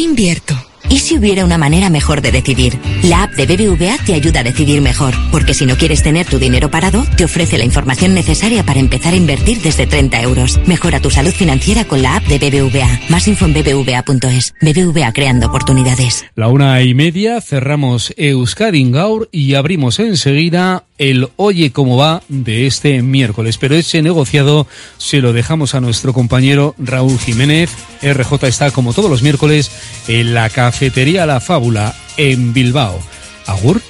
invierto. ¿Y si hubiera una manera mejor de decidir? La app de BBVA te ayuda a decidir mejor, porque si no quieres tener tu dinero parado, te ofrece la información necesaria para empezar a invertir desde 30 euros. Mejora tu salud financiera con la app de BBVA. Más info en bbva.es. BBVA creando oportunidades. La una y media cerramos Euskadi Gaur y abrimos enseguida el Oye cómo va de este miércoles. Pero ese negociado se lo dejamos a nuestro compañero Raúl Jiménez. RJ está como todos los miércoles en la cafetería La Fábula en Bilbao. Agur.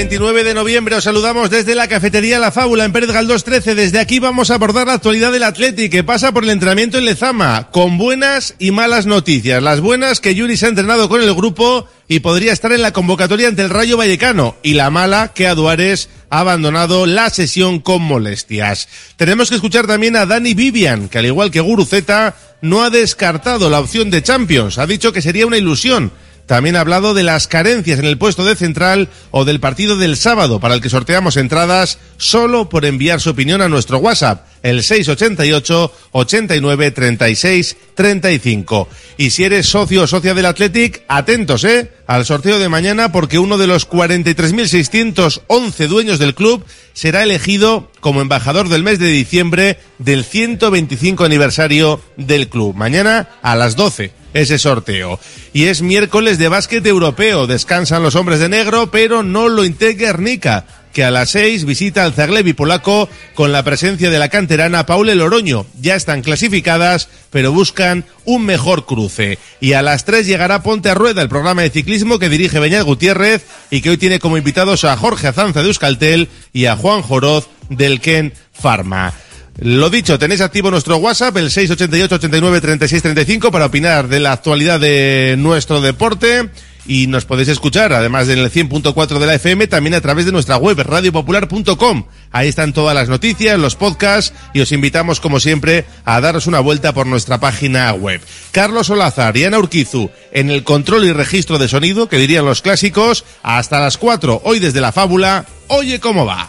29 de noviembre os saludamos desde la cafetería La Fábula en Pérez Galdós 13. Desde aquí vamos a abordar la actualidad del Atleti que pasa por el entrenamiento en Lezama con buenas y malas noticias. Las buenas que Yuri se ha entrenado con el grupo y podría estar en la convocatoria ante el Rayo Vallecano y la mala que Aduares ha abandonado la sesión con molestias. Tenemos que escuchar también a Dani Vivian que al igual que Guruzeta no ha descartado la opción de Champions. Ha dicho que sería una ilusión también ha hablado de las carencias en el puesto de central o del partido del sábado para el que sorteamos entradas solo por enviar su opinión a nuestro WhatsApp, el 688 89 36 35. Y si eres socio o socia del Athletic, atentos, eh, al sorteo de mañana porque uno de los 43.611 dueños del club será elegido como embajador del mes de diciembre del 125 aniversario del club. Mañana a las 12 ese sorteo. Y es miércoles de básquet europeo. Descansan los hombres de negro, pero no lo integra Guernica, que a las seis visita al Zaglevi polaco con la presencia de la canterana Paule Loroño. Ya están clasificadas, pero buscan un mejor cruce. Y a las tres llegará Ponte a Rueda, el programa de ciclismo que dirige Beñat Gutiérrez y que hoy tiene como invitados a Jorge Azanza de Euskaltel y a Juan Joroz del Ken Pharma. Lo dicho, tenéis activo nuestro WhatsApp, el 688 89 36 35 para opinar de la actualidad de nuestro deporte y nos podéis escuchar, además del 100.4 de la FM, también a través de nuestra web, radiopopular.com. Ahí están todas las noticias, los podcasts y os invitamos, como siempre, a daros una vuelta por nuestra página web. Carlos Olazar y Ana Urquizu en el control y registro de sonido, que dirían los clásicos, hasta las 4, hoy desde la fábula, oye cómo va.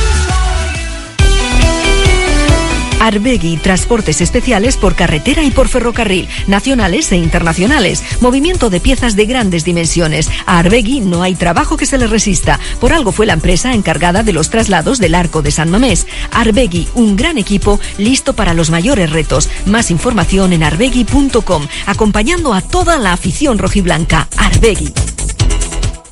Arbegui, transportes especiales por carretera y por ferrocarril, nacionales e internacionales, movimiento de piezas de grandes dimensiones. A Arbegui no hay trabajo que se le resista. Por algo fue la empresa encargada de los traslados del arco de San Mamés. Arbegui, un gran equipo listo para los mayores retos. Más información en arbegui.com, acompañando a toda la afición rojiblanca. Arbegui.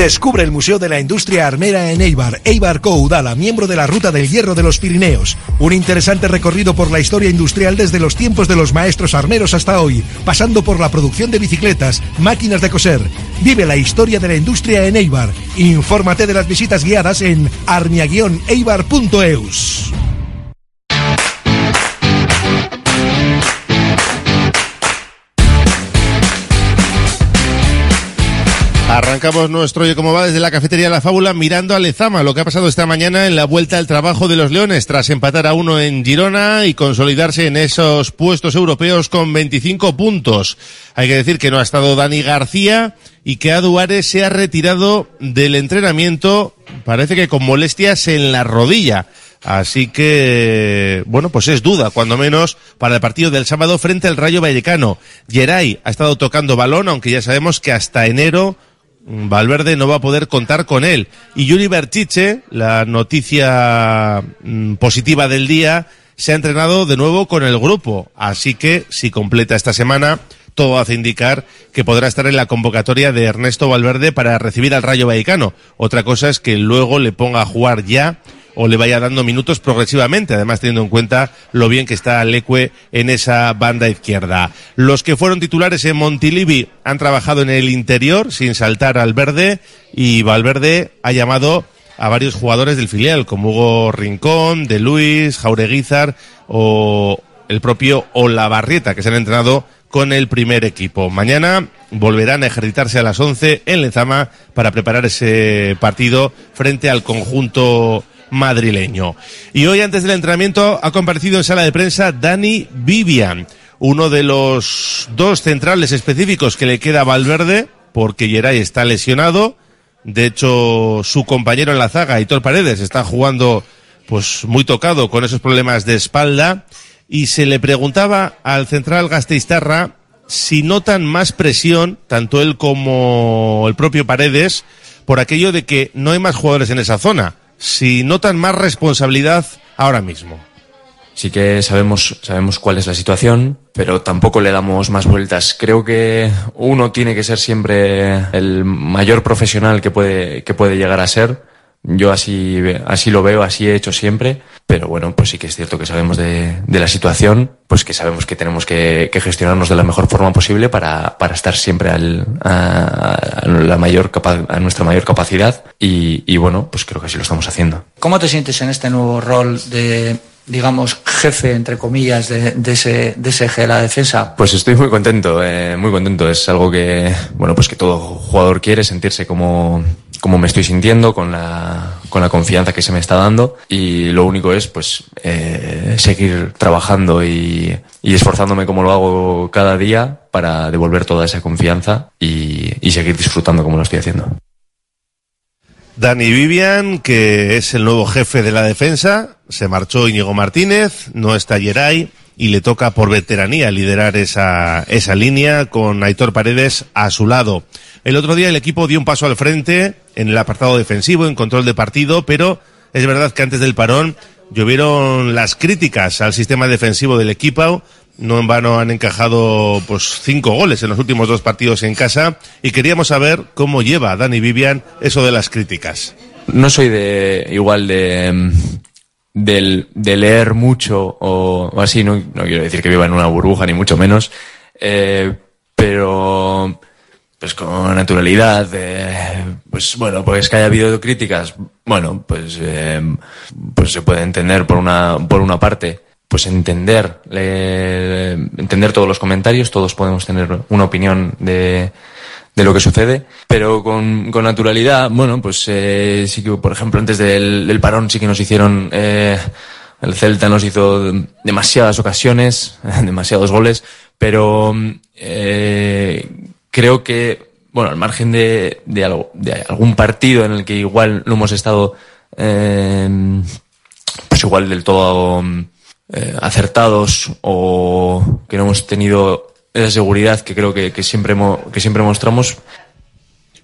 Descubre el Museo de la Industria Armera en Eibar, Eibar Coudala, miembro de la Ruta del Hierro de los Pirineos. Un interesante recorrido por la historia industrial desde los tiempos de los maestros armeros hasta hoy, pasando por la producción de bicicletas, máquinas de coser. Vive la historia de la industria en Eibar. Infórmate de las visitas guiadas en armia-eibar.eus. Arrancamos nuestro Oye Cómo Va desde la cafetería La Fábula mirando a Lezama, lo que ha pasado esta mañana en la vuelta al trabajo de los Leones tras empatar a uno en Girona y consolidarse en esos puestos europeos con 25 puntos. Hay que decir que no ha estado Dani García y que Aduares se ha retirado del entrenamiento, parece que con molestias en la rodilla. Así que, bueno, pues es duda, cuando menos, para el partido del sábado frente al Rayo Vallecano. Geray ha estado tocando balón, aunque ya sabemos que hasta enero Valverde no va a poder contar con él. Y Yuri Berchiche, la noticia mm, positiva del día, se ha entrenado de nuevo con el grupo. Así que, si completa esta semana, todo hace indicar que podrá estar en la convocatoria de Ernesto Valverde para recibir al Rayo Vallecano. Otra cosa es que luego le ponga a jugar ya o le vaya dando minutos progresivamente, además teniendo en cuenta lo bien que está Leque en esa banda izquierda. Los que fueron titulares en Montilivi han trabajado en el interior sin saltar al verde y Valverde ha llamado a varios jugadores del filial, como Hugo Rincón, De Luis, Jaureguizar o el propio Olavarrieta, que se han entrenado con el primer equipo. Mañana volverán a ejercitarse a las 11 en Lezama para preparar ese partido frente al conjunto madrileño. Y hoy, antes del entrenamiento, ha comparecido en sala de prensa Dani Vivian, uno de los dos centrales específicos que le queda a Valverde, porque Geray está lesionado. De hecho, su compañero en la zaga, Hitor Paredes, está jugando pues muy tocado con esos problemas de espalda y se le preguntaba al central Gasteiztarra si notan más presión, tanto él como el propio Paredes, por aquello de que no hay más jugadores en esa zona, si notan más responsabilidad ahora mismo. Sí que sabemos, sabemos cuál es la situación, pero tampoco le damos más vueltas. Creo que uno tiene que ser siempre el mayor profesional que puede, que puede llegar a ser yo así, así lo veo, así he hecho siempre, pero bueno, pues sí que es cierto que sabemos de, de la situación, pues que sabemos que tenemos que, que gestionarnos de la mejor forma posible para, para estar siempre al, a, a, la mayor capa, a nuestra mayor capacidad y, y bueno, pues creo que así lo estamos haciendo. ¿Cómo te sientes en este nuevo rol de digamos, jefe, entre comillas, de, de, ese, de ese eje de la defensa? Pues estoy muy contento, eh, muy contento. Es algo que, bueno, pues que todo jugador quiere, sentirse como, como me estoy sintiendo, con la, con la confianza que se me está dando. Y lo único es, pues, eh, seguir trabajando y, esforzándome como lo hago cada día para devolver toda esa confianza y, y seguir disfrutando como lo estoy haciendo. Dani Vivian, que es el nuevo jefe de la defensa, se marchó Íñigo Martínez, no está Geray y le toca por veteranía liderar esa, esa línea con Aitor Paredes a su lado. El otro día el equipo dio un paso al frente en el apartado defensivo, en control de partido, pero es verdad que antes del parón llovieron las críticas al sistema defensivo del equipo. No en vano han encajado pues cinco goles en los últimos dos partidos en casa y queríamos saber cómo lleva Dani Vivian eso de las críticas. No soy de igual de de, leer mucho o, o así, no, no, quiero decir que viva en una burbuja ni mucho menos, eh, pero pues con naturalidad, eh, pues bueno, pues que haya habido críticas, bueno, pues eh, pues se puede entender por una por una parte, pues entender entender todos los comentarios, todos podemos tener una opinión de de lo que sucede, pero con, con naturalidad, bueno, pues eh, sí que, por ejemplo, antes del, del parón sí que nos hicieron, eh, el Celta nos hizo demasiadas ocasiones, demasiados goles, pero eh, creo que, bueno, al margen de, algún partido en el que igual no hemos estado, eh, pues igual del todo eh, acertados o que no hemos tenido esa seguridad que creo que, que, siempre, que siempre mostramos.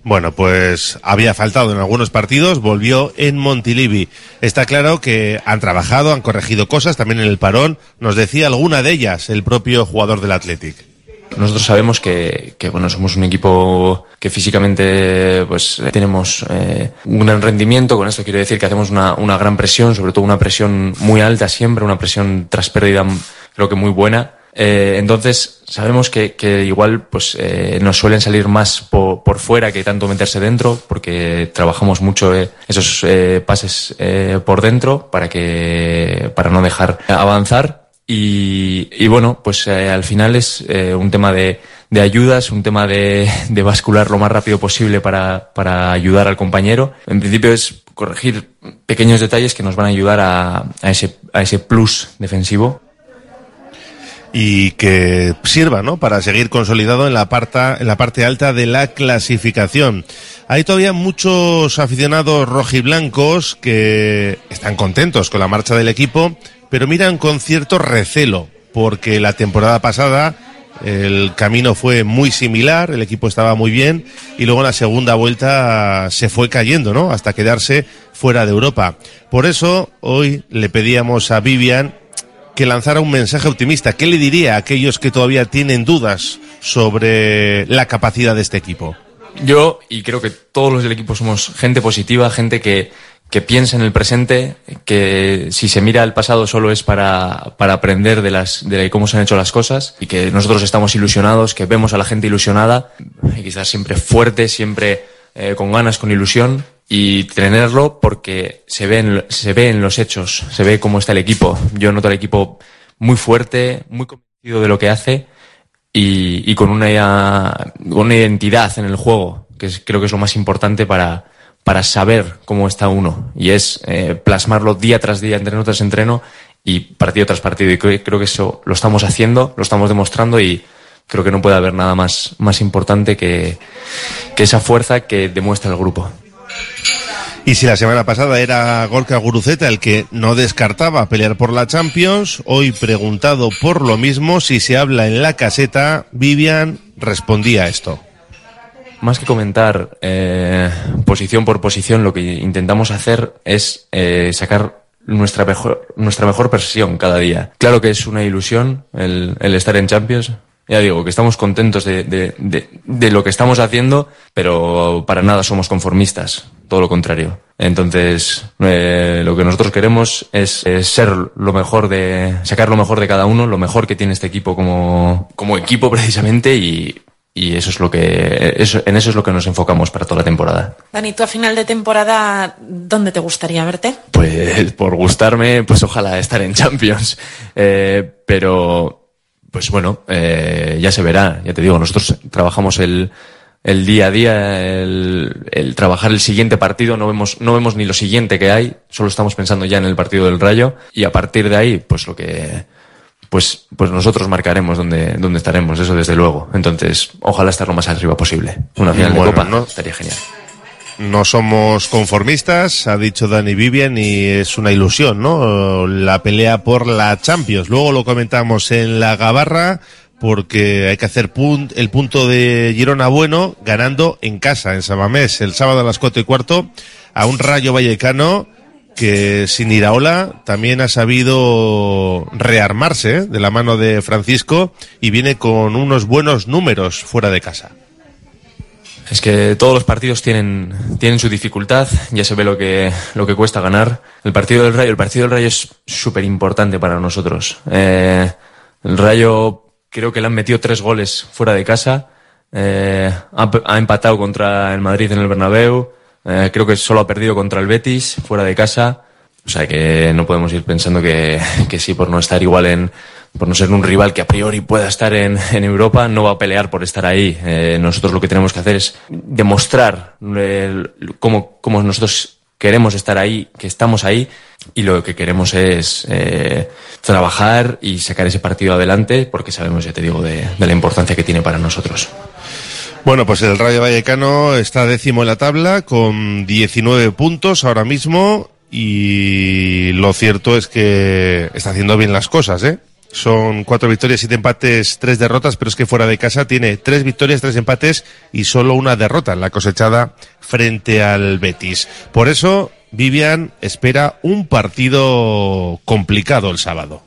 Bueno, pues había faltado en algunos partidos, volvió en Montilivi. Está claro que han trabajado, han corregido cosas también en el parón. Nos decía alguna de ellas el propio jugador del Athletic. Nosotros sabemos que, que, bueno, somos un equipo que físicamente pues tenemos eh, un gran rendimiento. Con esto quiero decir que hacemos una, una gran presión, sobre todo una presión muy alta siempre, una presión tras pérdida creo que muy buena. Eh, entonces, sabemos que, que igual pues eh, nos suelen salir más por, por, fuera que tanto meterse dentro, porque trabajamos mucho eh, esos eh, pases eh, por dentro para que para no dejar avanzar. Y, bueno, pues eh, al final es un tema de, de ayudas, un tema de, de bascular lo más rápido posible para, para ayudar al compañero. En principio es corregir pequeños detalles que nos van a ayudar a, a, ese, a ese plus defensivo y que sirva ¿no? para seguir consolidado en la, parta, en la parte alta de la clasificación. Hay todavía muchos aficionados rojiblancos que están contentos con la marcha del equipo, pero miran con cierto recelo, porque la temporada pasada el camino fue muy similar, el equipo estaba muy bien y luego en la segunda vuelta se fue cayendo, ¿no? Hasta quedarse fuera de Europa. Por eso hoy le pedíamos a Vivian que lanzara un mensaje optimista. ¿Qué le diría a aquellos que todavía tienen dudas sobre la capacidad de este equipo? Yo, y creo que todos los del equipo somos gente positiva, gente que, que piensa en el presente, que si se mira al pasado solo es para, para aprender de, las, de cómo se han hecho las cosas y que nosotros estamos ilusionados, que vemos a la gente ilusionada. Que estar siempre fuerte, siempre eh, con ganas, con ilusión y tenerlo porque se ve, en, se ve en los hechos, se ve cómo está el equipo. Yo noto al equipo muy fuerte, muy convencido de lo que hace y, con una, una identidad en el juego, que creo que es lo más importante para, para saber cómo está uno. Y es eh, plasmarlo día tras día, entreno tras entreno y partido tras partido. Y creo, creo que eso lo estamos haciendo, lo estamos demostrando y creo que no puede haber nada más, más importante que, que esa fuerza que demuestra el grupo. Y si la semana pasada era Gorka Guruceta el que no descartaba pelear por la Champions, hoy preguntado por lo mismo si se habla en la caseta, Vivian respondía esto. Más que comentar eh, posición por posición, lo que intentamos hacer es eh, sacar nuestra mejor, nuestra mejor versión cada día. Claro que es una ilusión el, el estar en Champions. Ya digo, que estamos contentos de, lo que estamos haciendo, pero para nada somos conformistas, todo lo contrario. Entonces, eh, lo que nosotros queremos es, es, ser lo mejor de, sacar lo mejor de cada uno, lo mejor que tiene este equipo como, como equipo precisamente y, y eso es lo que eso, en eso es lo que nos enfocamos para toda la temporada. Dani, tú a final de temporada, ¿dónde te gustaría verte? Pues por gustarme, pues ojalá estar en Champions. Eh, pero, pues bueno, eh, ya se verá. Ya te digo, nosotros trabajamos el, el día a día, el, el, trabajar el siguiente partido, no vemos, no vemos ni lo siguiente que hay, solo estamos pensando ya en el partido del Rayo y a partir de ahí, pues lo que pues, pues nosotros marcaremos dónde, dónde estaremos, eso desde luego. Entonces, ojalá estar lo más arriba posible. Una final bueno, de Copa no, estaría genial. No somos conformistas, ha dicho Dani Vivian, y es una ilusión, ¿no? La pelea por la Champions. Luego lo comentamos en la Gabarra, porque hay que hacer punt, el punto de Girona bueno ganando en casa, en Sabamés, el sábado a las cuatro y cuarto, a un Rayo Vallecano que sin Iraola también ha sabido rearmarse ¿eh? de la mano de Francisco y viene con unos buenos números fuera de casa. Es que todos los partidos tienen, tienen su dificultad, ya se ve lo que, lo que cuesta ganar. El partido del Rayo, el partido del Rayo es súper importante para nosotros. Eh, el Rayo creo que le han metido tres goles fuera de casa, eh, ha, empatado contra el Madrid en el Bernabéu, eh, creo que solo ha perdido contra el Betis, fuera de casa. O sea que no podemos ir pensando que, que sí, por no estar igual en, por no ser un rival que a priori pueda estar en, en Europa, no va a pelear por estar ahí. Eh, nosotros lo que tenemos que hacer es demostrar el, cómo, cómo nosotros queremos estar ahí, que estamos ahí, y lo que queremos es eh, trabajar y sacar ese partido adelante, porque sabemos, ya te digo, de, la importancia que tiene para nosotros. Bueno, pues el Rayo Vallecano está décimo en la tabla con 19 puntos ahora mismo y lo cierto es que está haciendo bien las cosas, ¿eh? Son cuatro victorias, siete empates, tres derrotas, pero es que fuera de casa tiene tres victorias, tres empates y solo una derrota la cosechada frente al Betis. Por eso, Vivian espera un partido complicado el sábado.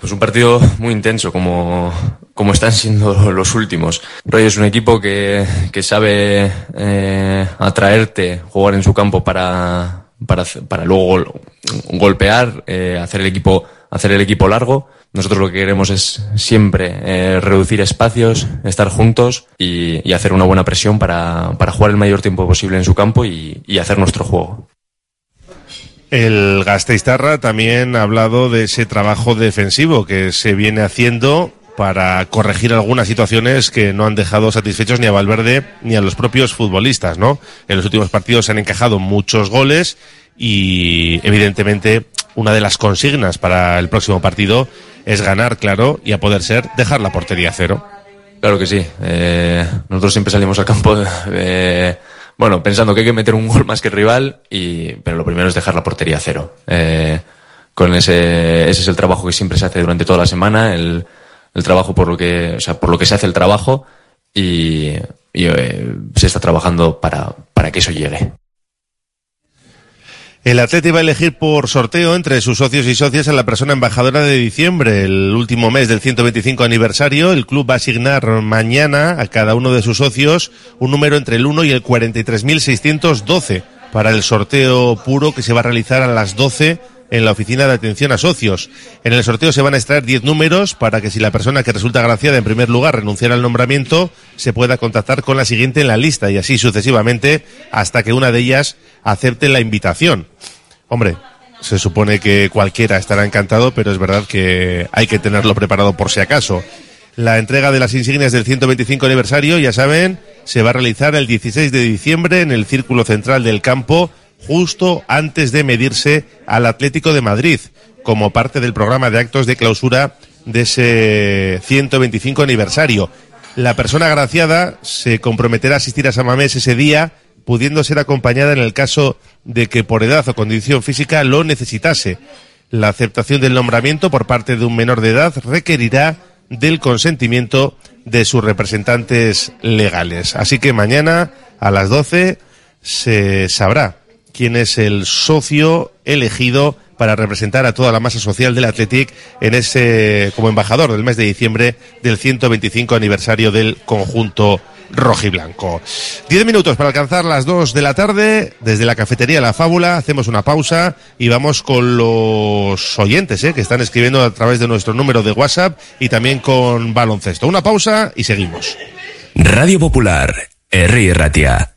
Pues un partido muy intenso, como, como están siendo los últimos. Rayo es un equipo que, que sabe eh, atraerte, jugar en su campo para, para, para luego golpear, eh, hacer el equipo, hacer el equipo largo. Nosotros lo que queremos es siempre eh, reducir espacios, estar juntos y, y, hacer una buena presión para, para jugar el mayor tiempo posible en su campo y, y hacer nuestro juego. El Gasteiztarra también ha hablado de ese trabajo defensivo que se viene haciendo para corregir algunas situaciones que no han dejado satisfechos ni a Valverde ni a los propios futbolistas, ¿no? En los últimos partidos se han encajado muchos goles y evidentemente una de las consignas para el próximo partido es ganar, claro, y a poder ser dejar la portería cero. Claro que sí. Eh, nosotros siempre salimos al campo eh, bueno, pensando que hay que meter un gol más que el rival, y, pero lo primero es dejar la portería cero. Eh, con ese, ese es el trabajo que siempre se hace durante toda la semana, el, el trabajo por lo que, o sea, por lo que se hace el trabajo y, y eh, se está trabajando para, para que eso llegue. El Atleti va a elegir por sorteo entre sus socios y socias a la persona embajadora de diciembre, el último mes del 125 aniversario. El club va a asignar mañana a cada uno de sus socios un número entre el 1 y el 43.612 para el sorteo puro que se va a realizar a las 12 en la oficina de atención a socios. En el sorteo se van a extraer 10 números para que si la persona que resulta agraciada en primer lugar renunciara al nombramiento, se pueda contactar con la siguiente en la lista y así sucesivamente hasta que una de ellas acepte la invitación. Hombre, se supone que cualquiera estará encantado, pero es verdad que hay que tenerlo preparado por si acaso. La entrega de las insignias del 125 aniversario, ya saben, se va a realizar el 16 de diciembre en el Círculo Central del Campo justo antes de medirse al Atlético de Madrid, como parte del programa de actos de clausura de ese 125 aniversario. La persona agraciada se comprometerá a asistir a Samamés ese día pudiendo ser acompañada en el caso de que por edad o condición física lo necesitase. La aceptación del nombramiento por parte de un menor de edad requerirá del consentimiento de sus representantes legales. Así que mañana a las 12 se sabrá quién es el socio elegido para representar a toda la masa social del Athletic en ese como embajador del mes de diciembre del 125 aniversario del conjunto rojiblanco. Diez minutos para alcanzar las dos de la tarde. Desde la cafetería La Fábula hacemos una pausa y vamos con los oyentes ¿eh? que están escribiendo a través de nuestro número de WhatsApp y también con baloncesto. Una pausa y seguimos. Radio Popular, R. Ratia.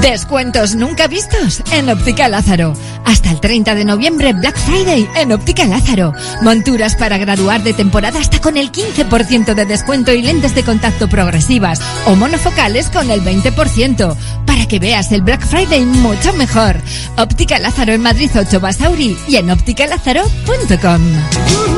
Descuentos nunca vistos en Óptica Lázaro. Hasta el 30 de noviembre Black Friday en Óptica Lázaro. Monturas para graduar de temporada hasta con el 15% de descuento y lentes de contacto progresivas o monofocales con el 20%. Para que veas el Black Friday mucho mejor. Óptica Lázaro en Madrid 8 Basauri y en ópticalázaro.com.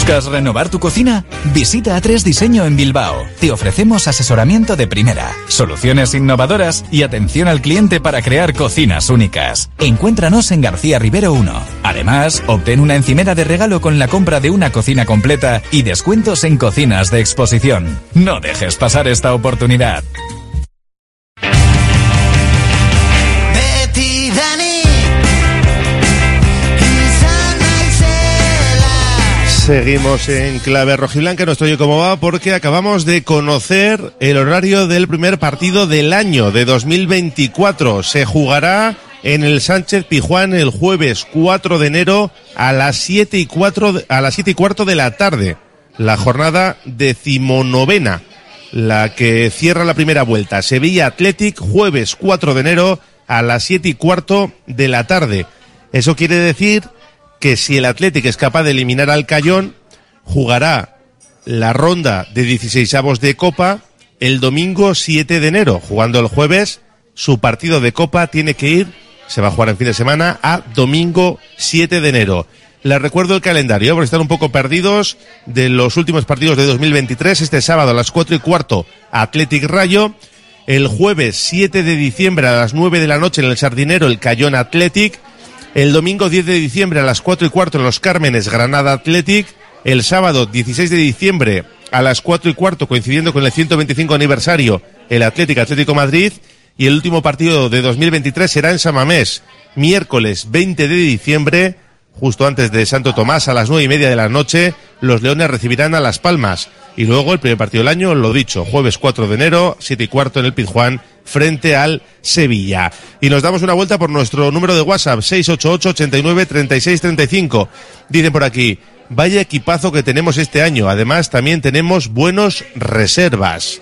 ¿Buscas renovar tu cocina? Visita A3 Diseño en Bilbao. Te ofrecemos asesoramiento de primera, soluciones innovadoras y atención al cliente para crear cocinas únicas. Encuéntranos en García Rivero 1. Además, obtén una encimera de regalo con la compra de una cocina completa y descuentos en cocinas de exposición. No dejes pasar esta oportunidad. Seguimos en clave rojiblanca, no estoy cómo va, porque acabamos de conocer el horario del primer partido del año de 2024. Se jugará en el Sánchez Pijuán el jueves 4 de enero a las 7 y, 4, a las 7 y cuarto de la tarde. La jornada decimonovena, la que cierra la primera vuelta. Sevilla Athletic, jueves 4 de enero a las 7 y cuarto de la tarde. Eso quiere decir que si el Athletic es capaz de eliminar al Cayón, jugará la ronda de 16 avos de Copa el domingo 7 de enero. Jugando el jueves, su partido de Copa tiene que ir, se va a jugar en fin de semana, a domingo 7 de enero. Les recuerdo el calendario, por estar un poco perdidos de los últimos partidos de 2023. Este sábado a las 4 y cuarto, Athletic Rayo. El jueves 7 de diciembre a las 9 de la noche en el Sardinero, el Cayón Athletic. El domingo 10 de diciembre a las 4 y cuarto en Los Cármenes, Granada Athletic. El sábado 16 de diciembre a las 4 y cuarto, coincidiendo con el 125 aniversario, el Atlético Atlético Madrid. Y el último partido de 2023 será en Samamés, miércoles 20 de diciembre, justo antes de Santo Tomás, a las nueve y media de la noche, los Leones recibirán a Las Palmas. Y luego el primer partido del año, lo dicho, jueves 4 de enero, 7 y cuarto en el Pizjuán, frente al Sevilla. Y nos damos una vuelta por nuestro número de WhatsApp, 688 89 36 35. Dicen por aquí, vaya equipazo que tenemos este año. Además, también tenemos buenos reservas.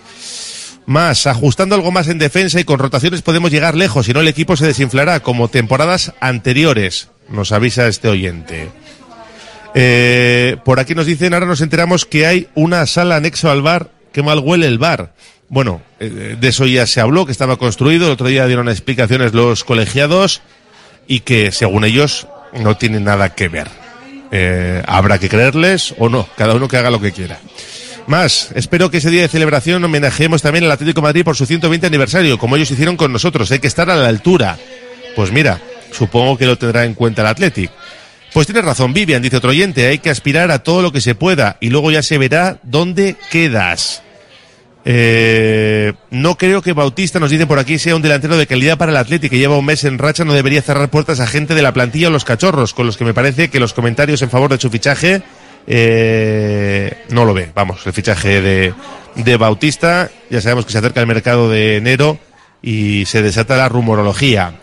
Más, ajustando algo más en defensa y con rotaciones podemos llegar lejos, si no el equipo se desinflará como temporadas anteriores, nos avisa este oyente. Eh, por aquí nos dicen, ahora nos enteramos que hay una sala anexo al bar, que mal huele el bar. Bueno, eh, de eso ya se habló, que estaba construido, el otro día dieron explicaciones los colegiados y que según ellos no tiene nada que ver. Eh, habrá que creerles o no, cada uno que haga lo que quiera. Más, espero que ese día de celebración homenajemos también al Atlético Madrid por su 120 aniversario, como ellos hicieron con nosotros. Hay que estar a la altura. Pues mira, supongo que lo tendrá en cuenta el Atlético. Pues tienes razón, Vivian, dice otro oyente, hay que aspirar a todo lo que se pueda y luego ya se verá dónde quedas. Eh, no creo que Bautista, nos dice por aquí, sea un delantero de calidad para el Atlético que lleva un mes en racha, no debería cerrar puertas a gente de la plantilla o los cachorros, con los que me parece que los comentarios en favor de su fichaje eh, no lo ve. Vamos, el fichaje de, de Bautista, ya sabemos que se acerca el mercado de enero y se desata la rumorología.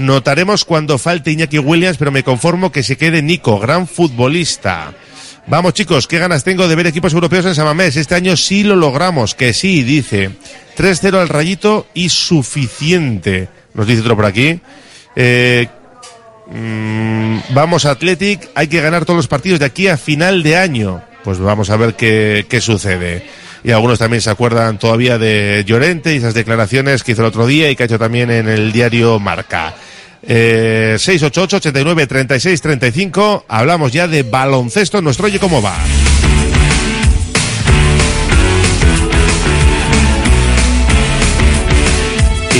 Notaremos cuando falte Iñaki Williams, pero me conformo que se quede Nico, gran futbolista. Vamos chicos, qué ganas tengo de ver equipos europeos en Samamés. Este año sí lo logramos, que sí, dice. 3-0 al rayito y suficiente. Nos dice otro por aquí. Eh, mm, vamos Athletic, hay que ganar todos los partidos de aquí a final de año. Pues vamos a ver qué, qué sucede. Y algunos también se acuerdan todavía de Llorente y esas declaraciones que hizo el otro día y que ha hecho también en el diario Marca. Eh, 688 89 36 35 hablamos ya de baloncesto nuestro oye cómo va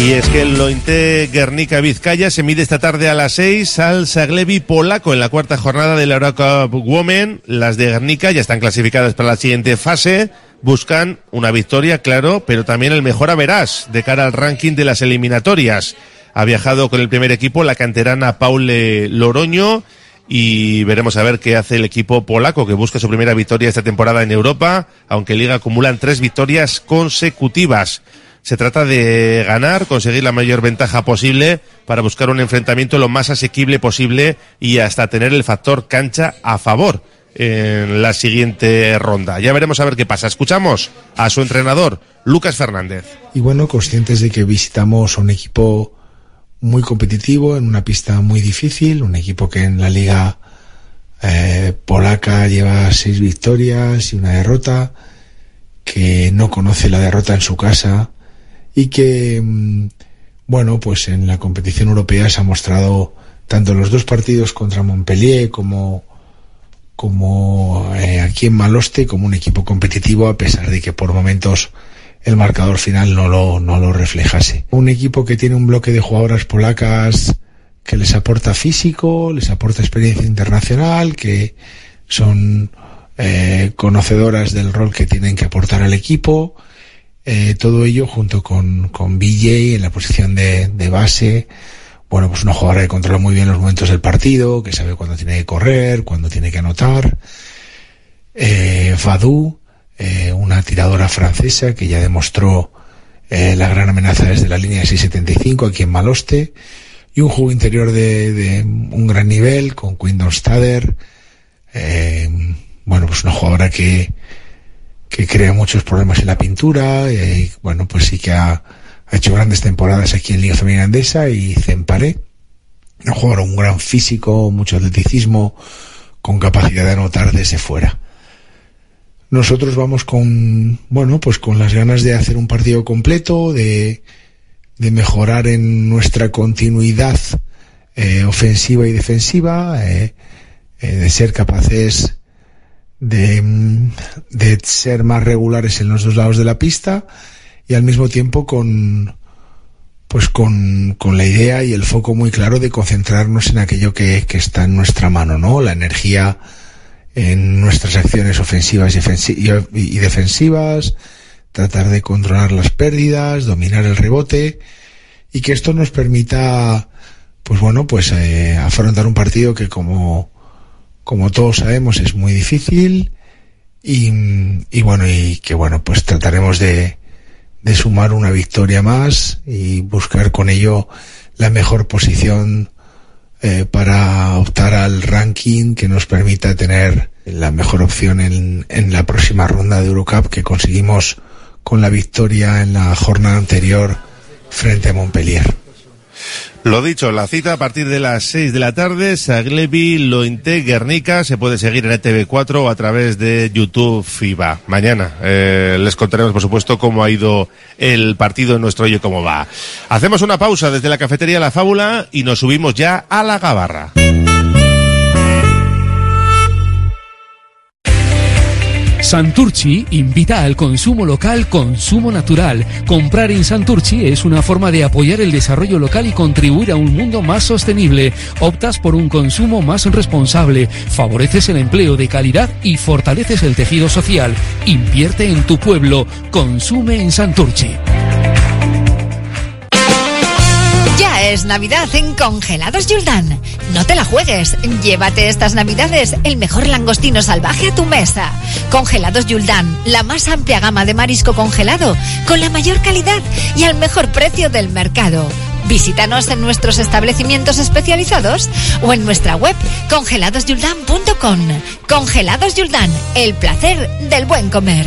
Y es que el Lointe Guernica Vizcaya se mide esta tarde a las 6 al Saglevi polaco en la cuarta jornada de la Eurocup Women. Las de Guernica ya están clasificadas para la siguiente fase. Buscan una victoria, claro, pero también el mejor a verás de cara al ranking de las eliminatorias. Ha viajado con el primer equipo la canterana Paule Loroño y veremos a ver qué hace el equipo polaco que busca su primera victoria esta temporada en Europa, aunque Liga acumulan tres victorias consecutivas. Se trata de ganar, conseguir la mayor ventaja posible para buscar un enfrentamiento lo más asequible posible y hasta tener el factor cancha a favor en la siguiente ronda. Ya veremos a ver qué pasa. Escuchamos a su entrenador, Lucas Fernández. Y bueno, conscientes de que visitamos un equipo muy competitivo, en una pista muy difícil, un equipo que en la liga eh, polaca lleva seis victorias y una derrota, que no conoce la derrota en su casa y que, mm, bueno, pues en la competición europea se ha mostrado tanto los dos partidos contra Montpellier como, como eh, aquí en Maloste como un equipo competitivo a pesar de que por momentos el marcador final no lo, no lo reflejase. Un equipo que tiene un bloque de jugadoras polacas que les aporta físico, les aporta experiencia internacional, que son eh, conocedoras del rol que tienen que aportar al equipo, eh, todo ello junto con, con BJ en la posición de, de, base. Bueno, pues una jugadora que controla muy bien los momentos del partido, que sabe cuándo tiene que correr, cuándo tiene que anotar. Eh, Fadou, eh, una tiradora francesa que ya demostró eh, la gran amenaza desde la línea de 675 aquí en Maloste. y un juego interior de, de un gran nivel con Quindon Stader. Eh, bueno, pues una jugadora que, que crea muchos problemas en la pintura. Y, bueno, pues sí que ha, ha hecho grandes temporadas aquí en Liga Femenina Andesa y Zemparé. Un jugador, un gran físico, mucho atleticismo, con capacidad de anotar desde fuera. Nosotros vamos con, bueno, pues con las ganas de hacer un partido completo, de, de mejorar en nuestra continuidad eh, ofensiva y defensiva, eh, eh, de ser capaces de, de ser más regulares en los dos lados de la pista y al mismo tiempo con, pues con, con, la idea y el foco muy claro de concentrarnos en aquello que, que, está en nuestra mano, ¿no? La energía en nuestras acciones ofensivas y, defensivas, tratar de controlar las pérdidas, dominar el rebote y que esto nos permita, pues bueno, pues eh, afrontar un partido que como, como todos sabemos es muy difícil y, y bueno, y que bueno, pues trataremos de, de sumar una victoria más y buscar con ello la mejor posición eh, para optar al ranking que nos permita tener la mejor opción en, en, la próxima ronda de Eurocup que conseguimos con la victoria en la jornada anterior frente a Montpellier. Lo dicho, la cita a partir de las 6 de la tarde, Saglevi, Lointe, Guernica, se puede seguir en ETV4 o a través de YouTube FIBA. Mañana eh, les contaremos, por supuesto, cómo ha ido el partido en nuestro Oye Cómo Va. Hacemos una pausa desde la cafetería La Fábula y nos subimos ya a la Gabarra. Santurchi invita al consumo local, consumo natural. Comprar en Santurchi es una forma de apoyar el desarrollo local y contribuir a un mundo más sostenible. Optas por un consumo más responsable, favoreces el empleo de calidad y fortaleces el tejido social. Invierte en tu pueblo, consume en Santurchi. Navidad en Congelados Yuldan. No te la juegues. Llévate estas Navidades el mejor langostino salvaje a tu mesa. Congelados Yuldan, la más amplia gama de marisco congelado, con la mayor calidad y al mejor precio del mercado. Visítanos en nuestros establecimientos especializados o en nuestra web congeladosyuldan.com. Congelados Yuldan, el placer del buen comer.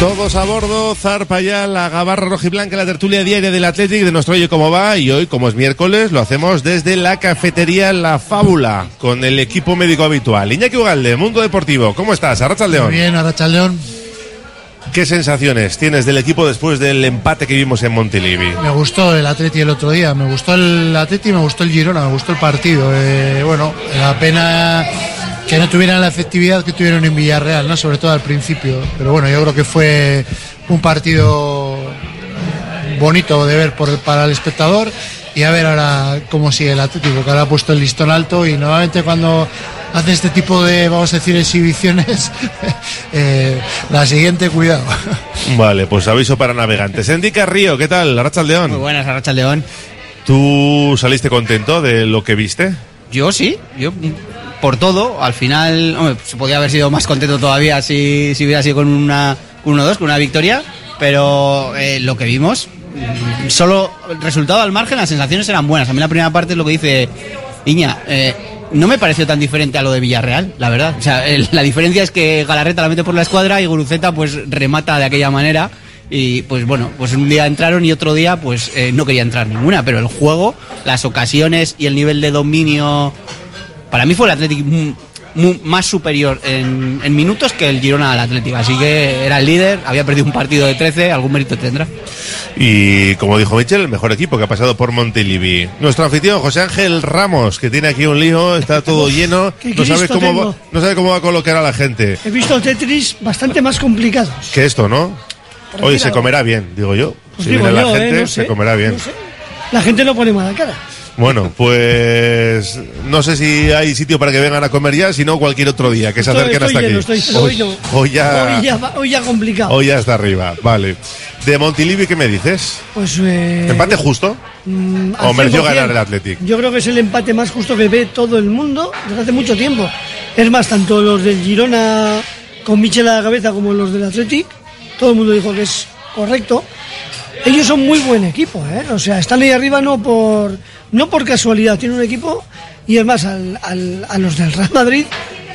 Todos a bordo, zarpa ya la gabarra rojiblanca, la tertulia diaria del Athletic de nuestro Oye Cómo Va y hoy, como es miércoles, lo hacemos desde la cafetería La Fábula con el equipo médico habitual. Iñaki Ugalde, Mundo Deportivo, ¿cómo estás? Arracha León. Muy bien, Arracha León. ¿Qué sensaciones tienes del equipo después del empate que vimos en Montilivi? Me gustó el Atleti el otro día, me gustó el Atleti, me gustó el Girona, me gustó el partido. Eh, bueno, la pena que no tuvieran la efectividad que tuvieron en Villarreal, ¿no? Sobre todo al principio. Pero bueno, yo creo que fue un partido bonito de ver por, para el espectador y a ver ahora cómo sigue el Atlético, que ahora ha puesto el listón alto y normalmente cuando hace este tipo de, vamos a decir, exhibiciones, eh, la siguiente, cuidado. Vale, pues aviso para navegantes. Endica Río, ¿qué tal? Arracha León. Muy buenas, Arracha León. ¿Tú saliste contento de lo que viste? Yo sí, yo por todo. Al final, se podía haber sido más contento todavía si, si hubiera sido con una 1-2, con una victoria. Pero eh, lo que vimos, mm, solo resultado al margen, las sensaciones eran buenas. A mí la primera parte es lo que dice Iña. Eh, no me pareció tan diferente a lo de Villarreal, la verdad. O sea, la diferencia es que Galarreta la mete por la escuadra y Guruceta pues remata de aquella manera. Y pues bueno, pues un día entraron y otro día pues eh, no quería entrar ninguna. Pero el juego, las ocasiones y el nivel de dominio para mí fue el mu- más superior en, en minutos que el Girona al Atlético. Así que era el líder, había perdido un partido de 13, algún mérito tendrá. Y como dijo Michel, el mejor equipo que ha pasado por Montilivi. Nuestro anfitrión José Ángel Ramos, que tiene aquí un lío, está todo lleno, no sabe, cómo va, tengo. no sabe cómo va a colocar a la gente. He visto Tetris bastante más complicados. Que esto, ¿no? Decir se comerá bien, digo yo. Pues si digo viene la yo, ¿eh? gente, No sé, se comerá bien. no sé. La gente no pone mala cara. Bueno, pues no sé si hay sitio para que vengan a comer ya, si no cualquier otro día, que se Estoy- acerquen estoy hasta lleno, aquí. estoy- hoy no. hoy ya, Hoy ya, hoy ya complicado. hoy ya está arriba, vale. De Montilivi, ¿qué me dices? Pues, eh, ¿Empate justo? mm, ¿O mereció 100%. ganar el Athletic? Yo creo que es el empate más justo que ve todo el mundo desde hace mucho tiempo. Es más, tanto los del Girona con Michel a la cabeza como los del Athletic, todo el mundo dijo que es correcto. Ellos son muy buen equipo, ¿eh? O sea, están ahí arriba no por no por casualidad, tienen un equipo y es más, al- al- a los del Real Madrid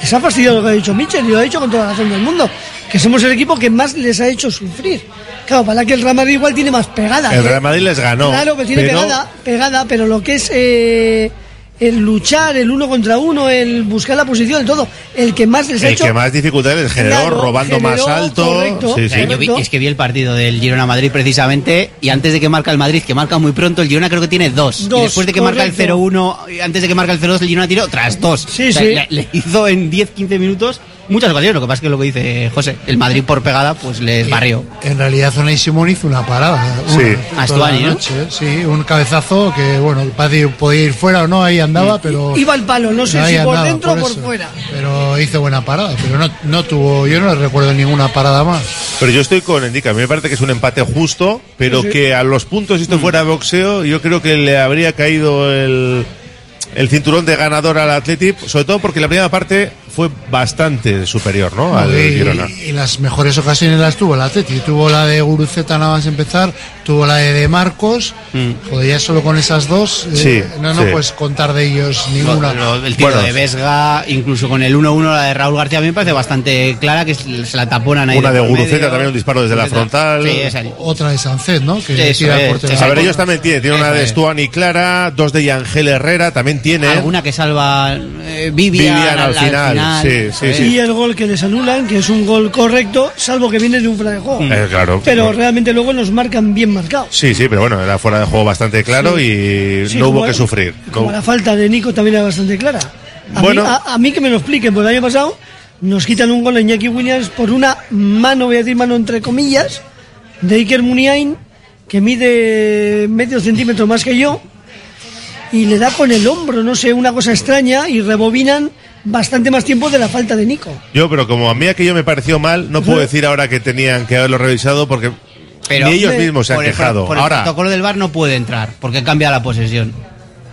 les ha fastidiado lo que ha dicho Michel y lo ha dicho con toda la razón del mundo, que somos el equipo que más les ha hecho sufrir. Claro, para que el Real Madrid igual tiene más pegada. El ¿eh? Real Madrid les ganó. Claro que tiene pero- pegada, pegada, pero lo que es eh, el luchar, el uno contra uno, el buscar la posición, el todo, el que más les ha El hecho. que más dificultades generó, Claro, robando más alto. correcto, Sí, O sea, sí. yo vi- es que vi el partido del Girona Madrid precisamente y antes de que marca el Madrid, que marca muy pronto, el Girona creo que tiene dos. Dos, y después de que marca el correcto. 0-1, y antes de que marca el 0-2, el Girona tiró tras dos. Sí, O sea, sí. Le, le hizo en 10-15 minutos muchas ocasiones. Lo que pasa es que lo que dice José, el Madrid por pegada, pues les barrió. En realidad, Zonay Simón hizo una parada. Sí. noche. Sí, un cabezazo que, bueno, que podía ir fuera o no, ahí andaba, pero. Iba al palo, no sé si por andaba, dentro o por eso. fuera. Pero hizo buena parada, pero no, no tuvo, yo no recuerdo ninguna parada más. Pero yo estoy con Endica, a mí me parece que es un empate justo, pero Sí, sí. que a los puntos, si esto fuera boxeo, yo creo que le habría caído el, el cinturón de ganador al Athletic, sobre todo porque la primera parte fue bastante superior, ¿no? Al y, Girona. y las mejores ocasiones las tuvo el Atleti. Tuvo la de Guruceta nada más empezar, tuvo la de, de Marcos. Joder, ya solo con esas dos, eh, Sí, no, no sí. puedes contar de ellos ninguna. Lo- lo- el tiro de Vesga, incluso con el 1-1, la de Raúl García, a mí me parece bastante clara que se la taponan ahí. Una de por Guruceta también, un disparo desde la frontal. Sí, Otra de Sancet, ¿no? Que Eso tira es, A ver, ellos también tienen, tienen una de. Stuani Clara, dos de Yangel Herrera, también tiene. Alguna que salva eh, Vivian, Vivian al final, sí, sí. Y el gol que les anulan, que es un gol correcto, salvo que viene de un fuera de juego. Eh, claro. Pero realmente luego nos marcan bien marcados. Sí, sí, pero bueno, era fuera de juego bastante claro y Sí, no hubo que sufrir. Como No- la falta de Nico también era bastante clara. A, Bueno. mí, a, a mí que me lo expliquen, porque el año pasado nos quitan un gol a Iñaki Williams por una mano, voy a decir mano entre comillas, de Iker Muniain, que mide medio centímetro más que yo, y le da con el hombro, no sé, una cosa extraña, y rebobinan bastante más tiempo de la falta de Nico. Yo, pero como a mí aquello me pareció mal, no puedo decir ahora que tenían que haberlo revisado porque Pero Ni ellos mismos se han por el- quejado. Por el Ahora, protocolo del VAR no puede entrar porque cambia la posesión.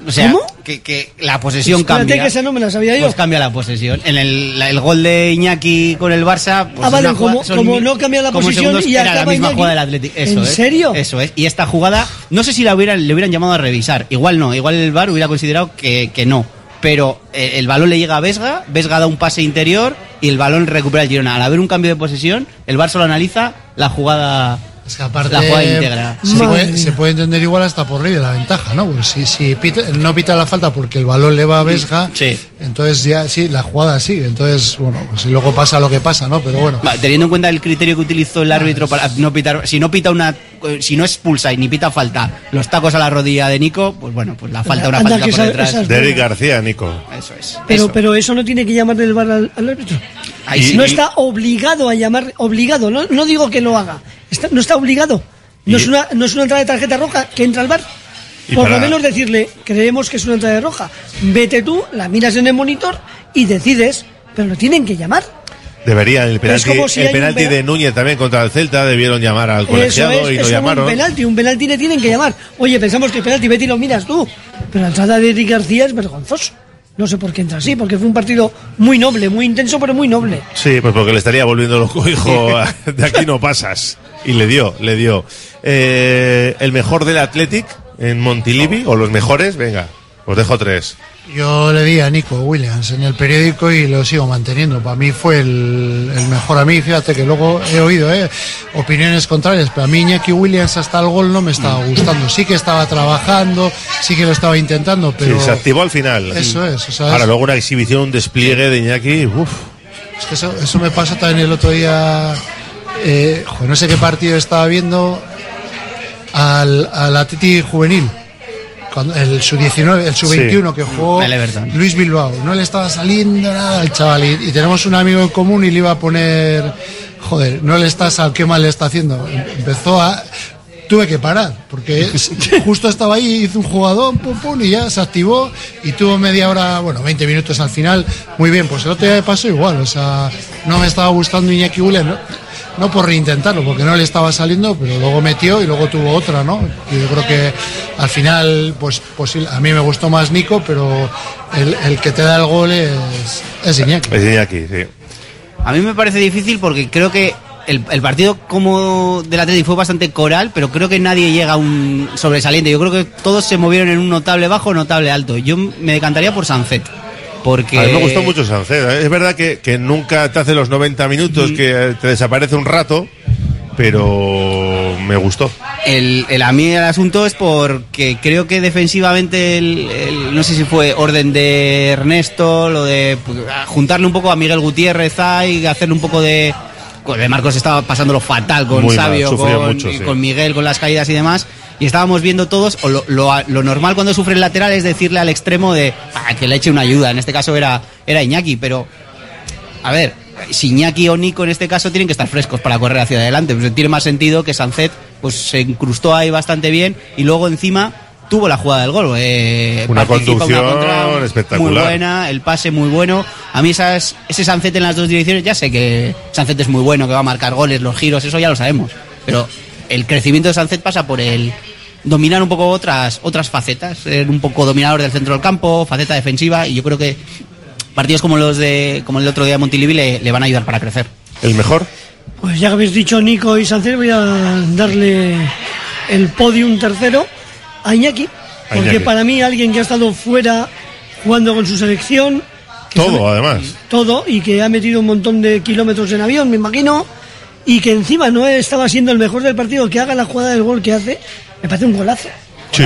O sea, ¿Cómo? Que, que la posesión Espérate cambia. que esa no me la sabía yo. Pues cambia la posesión. En el, la- el gol de Iñaki con el Barça. Pues Ah, vale, una jugada- como- son como mi- no cambia la como posición segundos, y era la acaba misma Iñaki. jugada del Atlético. Eso ¿En es. serio? Eso es. Y esta jugada, no sé si la hubieran, le hubieran llamado a revisar. Igual no, igual el VAR hubiera considerado que, que no. Pero eh, el balón le llega a Vesga, Vesga da un pase interior y el balón recupera el Girona. Al haber un cambio de posesión, el VAR solo analiza la jugada. Es que aparte la jugada íntegra. se puede, se puede entender igual hasta por ley de la ventaja, ¿no? Pues si, si pita- no pita la falta porque el balón le va a Vesga, entonces ya sí, la jugada sigue. Entonces, bueno, pues luego pasa lo que pasa, ¿no? Pero bueno. Va, Teniendo en cuenta el criterio que utilizó el árbitro para no pitar, si no pita una, si no expulsa y ni pita falta los tacos a la rodilla de Nico, pues bueno, pues la falta una Anda, falta por esa- detrás. esas de Eric García, Nico. Eso es. Pero, Eso. pero eso no tiene que llamar del VAR al, al árbitro. Ahí sí. no está obligado a llamar, obligado, no, no digo que lo haga, está- no está obligado. No es, una, no es una entrada de tarjeta roja que entra al bar. Por para- lo menos decirle, creemos que es una entrada de roja. Vete tú, la miras en el monitor y decides, pero lo tienen que llamar. Deberían, el penalti, si el penalti penal- de Núñez también contra el Celta debieron llamar al colegiado es, y lo como llamaron. un penalti, un penalti le tienen que llamar. Oye, pensamos que el penalti, vete y lo miras tú. Pero la entrada de Eric García es vergonzoso. No sé por qué entra así, porque fue un partido muy noble, muy intenso, pero muy noble. Sí, pues porque le estaría volviendo loco, hijo. De aquí no pasas. Y le dio, le dio. Eh, el mejor del Athletic en Montilivi, o los mejores, venga, os dejo tres. Yo le di a Nico Williams en el periódico y lo sigo manteniendo. Para mí fue el, el mejor a mí. Fíjate que luego he oído eh, opiniones contrarias, pero a mí Iñaki Williams hasta el gol no me estaba gustando. Sí que estaba trabajando, sí que lo estaba intentando, pero Sí, se activó al final. Eso es, o sea, Ahora es- luego una exhibición, un despliegue de Iñaki, uff. es que eso, eso me pasó también el otro día. eh, no sé qué partido estaba viendo al, al Atleti juvenil. Cuando- el sub-19, el sub-21 Sí. que jugó. Luis Bilbao. No le estaba saliendo nada al chaval. Y, y tenemos un amigo en común y le iba a poner. Joder, no le estás al qué mal le está haciendo. Empezó a. Tuve que parar, porque justo estaba ahí, hizo un jugador, pum, pum, y ya se activó y tuvo media hora, bueno, 20 minutos al final. Muy bien, pues el otro día me pasó igual, o sea, no me estaba gustando Iñaki Williams, no, no por reintentarlo, porque no le estaba saliendo, pero luego metió y luego tuvo otra, ¿no? Y yo creo que al final, pues, pues a mí me gustó más Nico, pero el, el que te da el gol es, es Iñaki. Es Iñaki, sí. A mí me parece difícil porque creo que el, el partido como del Atlético fue bastante coral, pero creo que nadie llega a un sobresaliente. Yo creo que todos se movieron en un notable bajo, notable alto. Yo me decantaría por Sancet. Porque A mí me gustó mucho Sanceda. Es verdad que, que nunca te hace los 90 minutos, que te desaparece un rato, pero me gustó. El, el- a mí el asunto es porque creo que defensivamente, el, el- no sé si fue orden de Ernesto, lo de pues, juntarle un poco a Miguel Gutiérrez y hacerle un poco de... De Marcos estaba pasándolo fatal con Muy Sabio, con, mucho, y sí. con Miguel, con las caídas y demás. Y estábamos viendo todos, o lo, lo- lo normal cuando sufre el lateral es decirle al extremo de "Ah, que le eche una ayuda. En este caso era, era Iñaki, pero a ver, si Iñaki o Nico en este caso tienen que estar frescos para correr hacia adelante. Pues tiene más sentido que Sancet pues se incrustó ahí bastante bien y luego encima tuvo la jugada del gol. eh, Una conducción contra, espectacular. Muy buena, el pase muy bueno. A mí esas, ese Sancet en las dos direcciones, ya sé que Sancet es muy bueno, que va a marcar goles, los giros, eso ya lo sabemos. Pero el crecimiento de Sancet pasa por el dominar un poco otras, otras facetas, ser un poco dominador del centro del campo, faceta defensiva, y yo creo que partidos como los de como el otro día de Montilivi le, le van a ayudar para crecer. ¿El mejor? Pues ya que habéis dicho Nico y Sancet, voy a darle el podium tercero a Iñaki. A Porque Iñaki. para mí alguien que ha estado fuera jugando con su selección, Todo, además. todo, y que ha metido un montón de kilómetros en avión, me imagino, y que encima no estaba siendo el mejor del partido, que haga la jugada del gol que hace, me parece un golazo. Sí.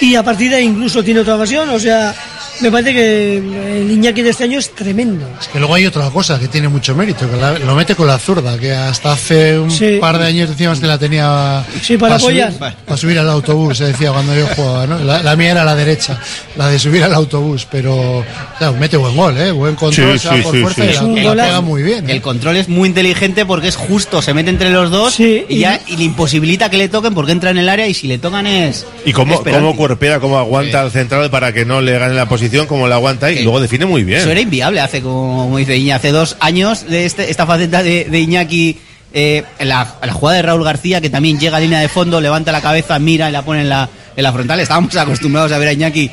Y a partir de ahí incluso tiene otra ocasión, o sea, me parece que el Iñaki de este año es tremendo. Es que luego hay otra cosa que tiene mucho mérito, que la- lo mete con la zurda, que hasta hace un Sí. par de años decíamos que la tenía Sí, para subir, apoyar. para subir al autobús, se decía cuando yo jugaba, ¿no? La, la mía era la derecha, la de subir al autobús, pero claro, mete buen gol, ¿eh? Buen control, Sí, se va sí, por sí, fuerza sí. y la, la pega muy bien. ¿eh? El control es muy inteligente porque es justo, se mete entre los dos y, y- ya y le imposibilita que le toquen porque entra en el área y si le tocan es Y cómo, es cómo cuerpea, cómo aguanta al central para que no le gane la posición, cómo la aguanta y luego define muy bien. Eso era inviable hace, como dice Iñaki, hace dos años de este, esta faceta de, de Iñaki eh, la, la jugada de Raúl García, que también llega a línea de fondo, levanta la cabeza, mira y la pone en la, en la frontal. Estábamos acostumbrados a ver a Iñaki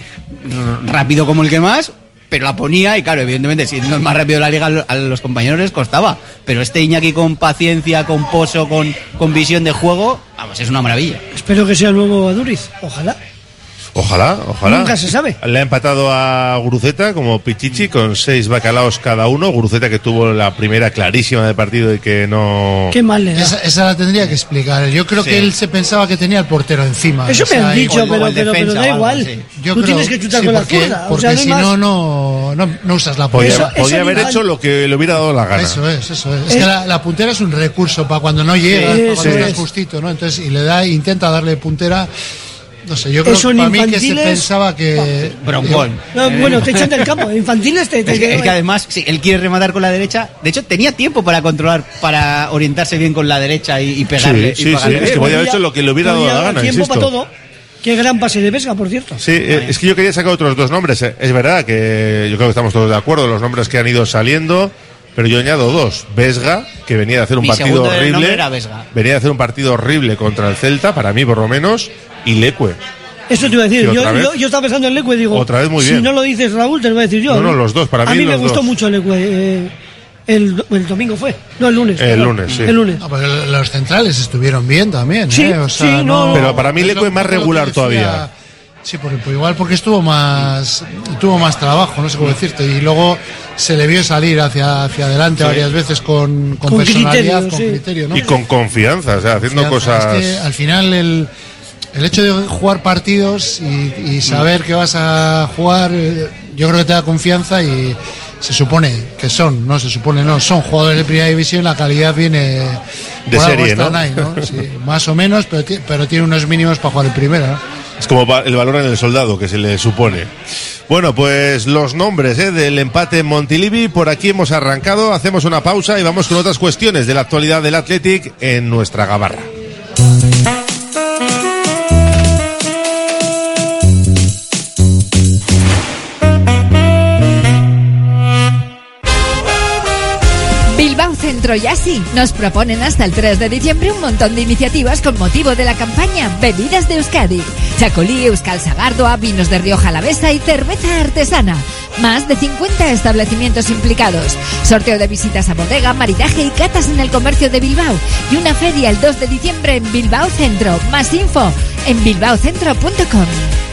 rápido como el que más, pero la ponía y claro, evidentemente, si no es más rápido de la liga, a los compañeros les costaba. Pero este Iñaki con paciencia, con pozo, con, con visión de juego, vamos, es una maravilla. Espero que sea el nuevo Aduriz. Ojalá. Ojalá, ojalá. Nunca se sabe. Le ha empatado a Guruceta como Pichichi con seis bacalaos cada uno. Guruceta que tuvo la primera clarísima del partido y que no. Qué mal le da. Esa, esa la tendría que explicar. Yo creo Sí. que él se pensaba que tenía el portero encima. Eso O me han dicho, igual- pero, da igual. Yo Tú creo- tienes que chutar sí, con la porque, zurda. O Porque sea, si no, no, no, no usas la Podía, puntera. podía haber hecho lo que le hubiera dado la gana. Eso es, eso es. Es que la, la puntera es un recurso para cuando no llegas, Sí, para cuando estás es. justito, ¿no? Entonces, y le da, intenta darle puntera. No sé, yo creo Eso que para mí que se infantiles- pensaba que. Broncón. No, bueno, te echan del campo. Infantiles te, te Es que, es que además, sí, él quiere rematar con la derecha. De hecho, tenía tiempo para controlar, para orientarse bien con la derecha y, y pegarle. Sí, y sí, sí, es que podía haber hecho lo que le hubiera dado la gana, tiempo insisto. para todo. Qué gran pase de pesca, por cierto. Sí, eh, es que yo quería sacar otros dos nombres. eh. Es verdad que yo creo que estamos todos de acuerdo, los nombres que han ido saliendo, pero yo añado dos. Vesga, que venía de hacer un Mi partido horrible. era Vesga. Venía de hacer un partido horrible contra el Celta, para mí por lo menos, y Leque. Eso te iba a decir. ¿Y Yo, yo, yo estaba pensando en Leque y digo. Otra vez muy Si bien. no lo dices Raúl, te lo voy a decir yo. No, no, los dos, para a mí mí me gustó dos. mucho Leque. eh, el, el domingo fue. No, el lunes. El lunes, sí. El lunes. No, porque los centrales estuvieron bien también, Sí, ¿eh? O sea, sí, no. Pero para mí Leque es más regular decía- todavía. Sí, porque, pues igual porque estuvo más tuvo más trabajo, no sé cómo decirte, y luego se le vio salir hacia, hacia adelante Sí. varias veces con, con, Con personalidad, criterio, con sí. criterio, ¿no? Y con confianza, o sea, haciendo Confianza. cosas. Es que al final el, el hecho de jugar partidos y, y saber que vas a jugar, eh, yo creo que te da confianza y se supone que son, no se supone, no, son jugadores de primera división, la calidad viene De por algo serie, ¿no? ahí, ¿no? Sí, más o menos, pero, pero tiene unos mínimos para jugar en primera. Es como el valor en el soldado que se le supone. Bueno, pues los nombres ¿eh? del empate en Montilivi, por aquí hemos arrancado, hacemos una pausa y vamos con otras cuestiones de la actualidad del Athletic en nuestra gabarra. Así nos proponen hasta el 3 de diciembre un montón de iniciativas con motivo de la campaña Bebidas de Euskadi. Chacolí, Euskal Sagardoa, vinos de Rioja Alavesa y cerveza artesana. Más de 50 establecimientos implicados. Sorteo de visitas a bodega, maridaje y catas en el comercio de Bilbao. Y una feria el 2 de diciembre en Bilbao Centro. Más info en bilbaocentro.com.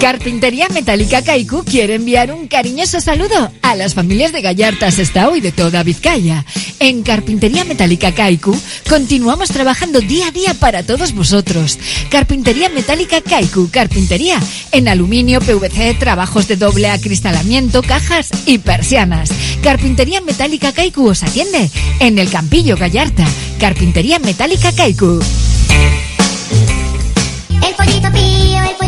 Carpintería Metálica Kaiku quiere enviar un cariñoso saludo a las familias de Gallarta, Sestao y de toda Vizcaya. En Carpintería Metálica Kaiku continuamos trabajando día a día para todos vosotros. Carpintería Metálica Kaiku, carpintería en aluminio, PVC, trabajos de doble acristalamiento, cajas y persianas. Carpintería Metálica Kaiku os atiende en el Campillo Gallarta. Carpintería Metálica Kaiku. El pollito pío,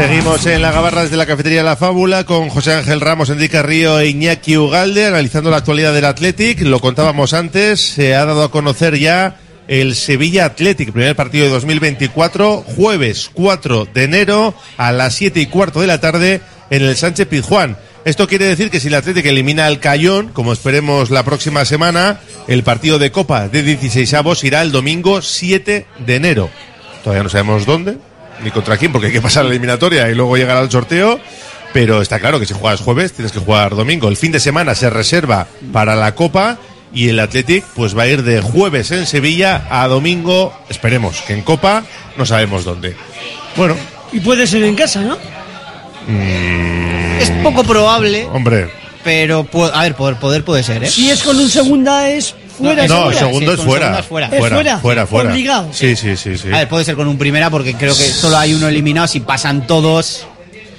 Seguimos en la gabarra desde la cafetería La Fábula con José Ángel Ramos, Enrique Río e Iñaki Ugalde analizando la actualidad del Athletic. Lo contábamos antes, se ha dado a conocer ya el Sevilla Athletic, primer partido de 2024, jueves 4 de enero a las 7 y cuarto de la tarde en el Sánchez Pizjuán. Esto quiere decir que si el Athletic elimina al Cayón, como esperemos la próxima semana, el partido de Copa de 16 avos irá el domingo 7 de enero. Todavía no sabemos dónde, ni contra quién, porque hay que pasar la eliminatoria y luego llegar al sorteo. Pero está claro que si juegas jueves tienes que jugar domingo. El fin de semana se reserva para la Copa y el Athletic pues va a ir de jueves en Sevilla a domingo, esperemos que en Copa, no sabemos dónde. Bueno, Y puede ser en casa, ¿no? Es poco probable, hombre, pero a ver, poder, poder puede ser, ¿eh? Si es con un segunda es fuera. no, el segundo Sí, es fuera. fuera. Es fuera, fuera, fuera, fuera. obligado. Sí, sí, sí, sí. A ver, puede ser con un primera porque creo que solo hay uno eliminado. Si pasan todos,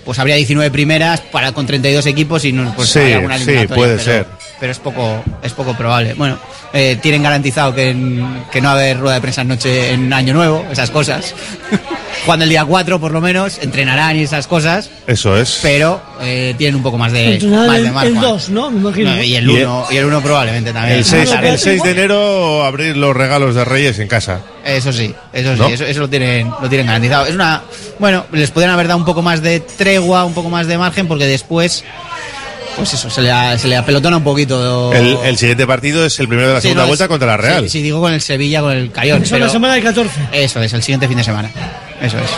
pues habría 19 primeras para con 32 equipos y no, pues Sí, hay alguna sí, eliminatoria, puede pero- ser. Pero es poco, es poco probable. Bueno, eh, tienen garantizado que, en- que no va a haber rueda de prensa en noche en Año Nuevo, esas cosas. Cuando el día 4 por lo menos entrenarán y esas cosas, Eso es. pero eh, tienen un poco más de, Entrenar más el, de margen. el 2, ¿no? Me imagino. No, y el Y el- 1 y el uno probablemente también. El 6, Claro, el 6 de enero abrir los regalos de Reyes en casa. Eso sí, eso sí, ¿No? eso, eso lo tienen, lo tienen garantizado. Es una, bueno, les podrían haber dado un poco más de tregua, un poco más de margen, porque después, pues eso, se le, a- se le apelotona un poquito. El, el siguiente partido es el primero de la Sí, segunda no, vuelta es- contra la Real. Sí, sí, digo con el Sevilla, con el Cayón. Eso es la semana del 14. Eso es, el siguiente fin de semana. Eso es.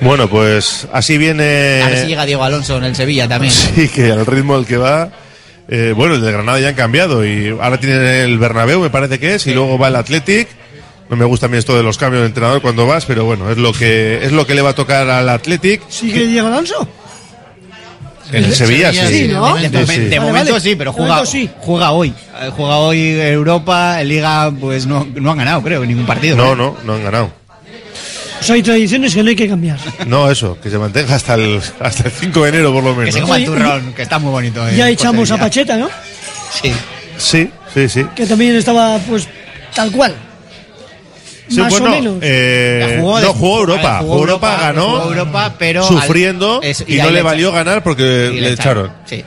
Bueno, pues así viene. A ver si llega Diego Alonso en el Sevilla también. Sí, que al ritmo al que va. eh, bueno, el de Granada ya han cambiado y ahora tienen el Bernabéu, me parece que es, y luego va el Athletic. No me gusta a mí esto de los cambios de entrenador cuando vas, pero bueno, es lo que es lo que le va a tocar al Athletic. ¿Sigue Diego Alonso? En el Sevilla, sí. sí, ¿no? De, sí. momento vale. sí, pero juega, momento sí. juega hoy. Eh, Juega hoy Europa, en Liga, pues no, no han ganado, creo, ningún partido. No, no, no han ganado. O sea, hay tradiciones que no hay que cambiar. No, eso, que se mantenga hasta el hasta el 5 de enero por lo Que menos. se coma el turrón, que está muy bonito. eh, ya en echamos a. Pacheta, ¿no? Sí. Sí, sí, sí. Que también estaba, pues, tal cual. Sí, Más bueno, o menos. eh, Jugó no jugó Europa, jugó Europa, ganó jugó Europa, pero sufriendo al- es- y, no le valió ganar porque le, echaron. Sí.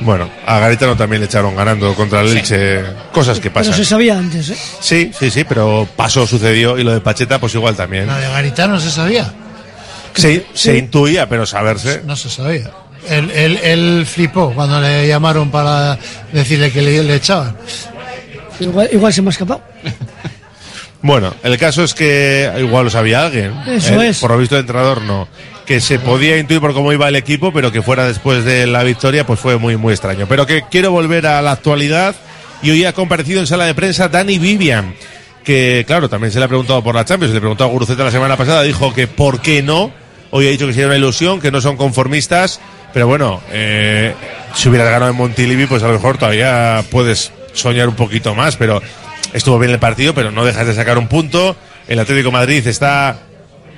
Bueno, a Garitano también le echaron ganando contra el Elche, cosas que Pero pasan. se sabía antes, ¿eh? Sí, sí, sí, pero pasó, sucedió y lo de Pacheta pues igual también. La de Garitano se sabía. Se, se intuía, pero saberse. No se sabía. Él, él- él flipó cuando le llamaron para decirle que le, le echaban. Igual, igual se me ha escapado. Bueno, el caso es que igual lo sabía alguien. Eso Eh, es. Por lo visto el entrenador no. Que se podía intuir por cómo iba el equipo, pero que fuera después de la victoria, pues fue muy, muy extraño. Pero que quiero volver a la actualidad y hoy ha comparecido en sala de prensa Dani Vivian, que claro, también se le ha preguntado por la Champions, se le preguntó a Guruceta la semana pasada, dijo que por qué no. Hoy ha dicho que sería una ilusión, que no son conformistas, pero bueno, eh, si hubieras ganado en Montilivi, pues a lo mejor todavía puedes soñar un poquito más, pero estuvo bien el partido, pero no dejas de sacar un punto. El Atlético de Madrid está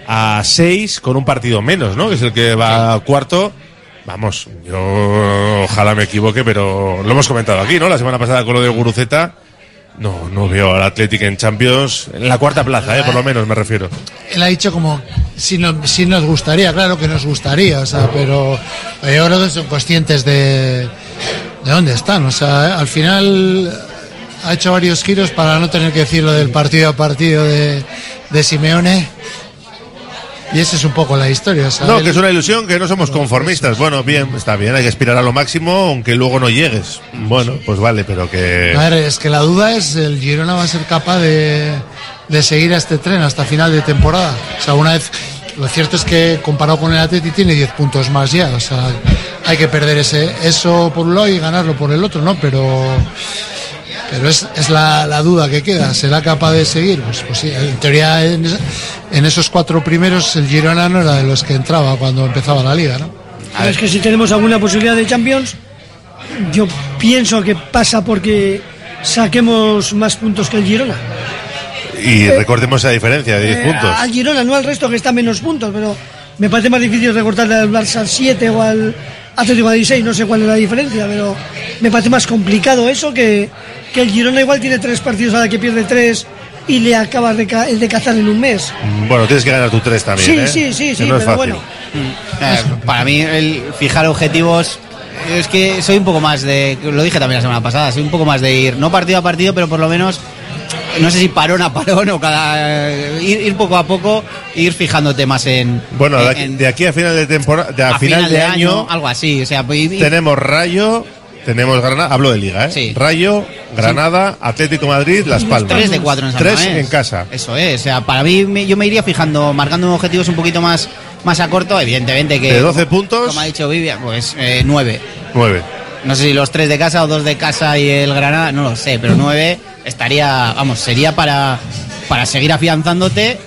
a seis con un partido menos, ¿no? Que es el que va cuarto. Vamos, yo ojalá me equivoque, pero lo hemos comentado aquí, ¿no? La semana pasada con lo de Guruceta. No, no veo al Atlético en Champions, en la cuarta plaza, ¿eh? por lo menos me refiero. Él ha dicho como si, no- si nos gustaría, claro que nos gustaría, o sea, pero yo creo que son conscientes de, de dónde están. O sea, al final ha hecho varios giros para no tener que decir lo del partido a partido de, de Simeone. Y esa es un poco la historia. No, que es una ilusión, que no somos conformistas. Bueno, bien, está bien, hay que aspirar a lo máximo, aunque luego no llegues. Bueno, pues vale, pero que... A ver, es que la duda es el Girona va a ser capaz de, de seguir a este tren hasta final de temporada. O sea, una vez lo cierto es que comparado con el Atleti tiene 10 puntos más ya. O sea, hay que perder ese, eso por un lado y ganarlo por el otro, ¿no? Pero, pero es, es la, la duda que queda. ¿Será capaz de seguir? Pues, pues sí, en teoría en, en esos cuatro primeros el Girona no era de los que entraba cuando empezaba la liga, ¿no? Pero es que si tenemos alguna posibilidad de Champions, yo pienso que pasa porque saquemos más puntos que el Girona. Y recordemos esa diferencia de 10 Eh, puntos. Al Girona, no al resto que está menos puntos, pero me parece más difícil recortarle al Barça 7 o al Atlético Madrid 6, no sé cuál es la diferencia, pero me parece más complicado eso que, que el Girona igual tiene tres partidos a la que pierde tres y le acabas de, ca- el de cazar en un mes. Bueno, tienes que ganar tu 3 también. Sí, ¿eh? sí, sí, sí, no es pero fácil. bueno. Eh, para mí, el fijar objetivos. Es que soy un poco más de. Lo dije también la semana pasada. Soy un poco más de ir, no partido a partido, pero por lo menos. No sé si parón a parón o cada. Ir, ir poco a poco, ir fijándote más en. Bueno, de aquí, en- de aquí a final de temporada, de a, a final, de, año, algo así. O sea, y- y- tenemos Rayo, tenemos Granada, hablo de liga, ¿eh? Rayo, Granada, Atlético Madrid, Las Palmas. Tres de cuatro en San Tres Mamés. en casa. Eso es, o sea, para mí me- yo me iría fijando, marcando objetivos un poquito más, más a corto, evidentemente que... De 12 puntos. Como ha dicho Vivian, pues eh, nueve. Nueve. No sé si los tres de casa o dos de casa y el Granada, no lo sé, pero nueve estaría, vamos, sería para, para seguir afianzándote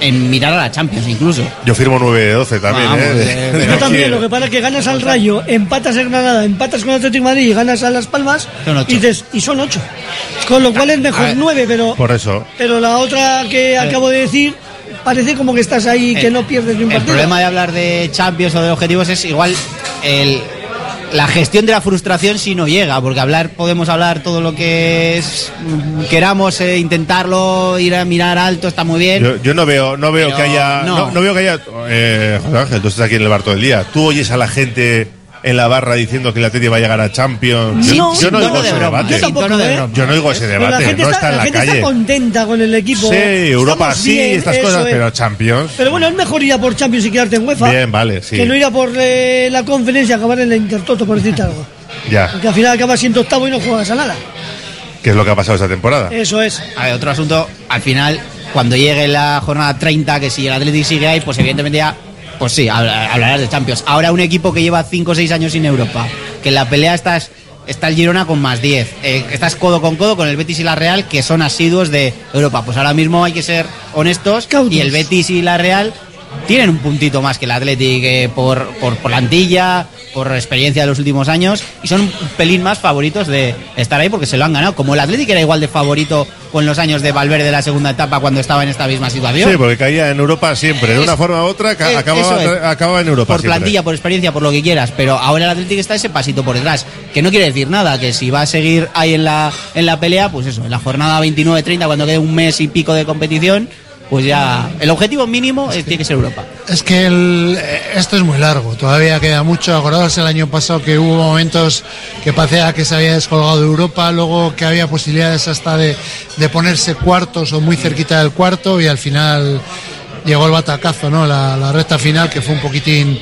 en mirar a la Champions incluso. Yo firmo 9 de 12 también, Vamos, ¿eh? eh, De- Yo también, lo que pasa es que ganas al Rayo, empatas en Granada, empatas con Atlético de Madrid y ganas a Las Palmas Son ocho. y, dices, y son ocho. Con lo cual es mejor nueve, pero, Por eso. pero la otra que acabo de decir parece como que estás ahí que El- no pierdes ni un El partido. problema de hablar de Champions o de objetivos es igual el, la gestión de la frustración si no llega, porque hablar podemos hablar todo lo que es, mm, queramos eh, intentarlo, ir a mirar alto, está muy bien. Yo, yo no veo, no veo que haya, no. no. no veo que haya, eh, José Ángel, tú estás aquí en el bar todo el día. Tú oyes a la gente en la barra diciendo que el Atlético va a llegar a Champions. No, yo, yo no oigo de ese broma. debate. Yo tampoco, ¿eh? no oigo ese Pero la debate, gente, no está, está en la la gente calle. está contenta con el equipo. Sí, Europa Estamos sí, bien, estas cosas, es. pero Champions. Pero bueno, es mejor ir a por Champions y quedarte en UEFA Bien, vale, sí. que no ir a por eh, la conferencia y acabar en la Intertoto, por decirte algo. Ya, Porque al final acabas siendo octavo y no juegas a nada. que es lo que ha pasado esta temporada. Eso es. A ver, otro asunto, al final, cuando llegue la jornada 30, que si el Atlético sigue ahí, pues evidentemente ya, pues sí, habla- hablarás de Champions. Ahora un equipo que lleva 5 o 6 años sin Europa, que en la pelea estás, está el Girona con más 10, eh, estás codo con codo con el Betis y la Real, que son asiduos de Europa. Pues ahora mismo hay que ser honestos, y el Betis y la Real tienen un puntito más que el Atlético eh, por, por plantilla, por experiencia de los últimos años y son un pelín más favoritos de estar ahí porque se lo han ganado. Como el Atlético era igual de favorito con los años de Valverde la segunda etapa cuando estaba en esta misma situación. Sí, porque caía en Europa siempre, de una forma u otra, es- acababa, eso es. acababa en Europa por siempre. plantilla, por experiencia, por lo que quieras, pero ahora el Atlético está ese pasito por detrás, que no quiere decir nada, que si va a seguir ahí en la, en la pelea, pues eso, en la jornada 29-30, cuando quede un mes y pico de competición, pues ya el objetivo mínimo es, tiene que ser Europa. Es que el- eh, esto es muy largo, todavía queda mucho. Acordaos el año pasado que hubo momentos que parecía que se había descolgado de Europa, luego que había posibilidades hasta de, de ponerse cuartos o muy cerquita del cuarto y al final llegó el batacazo, ¿no? La, la recta final que fue un poquitín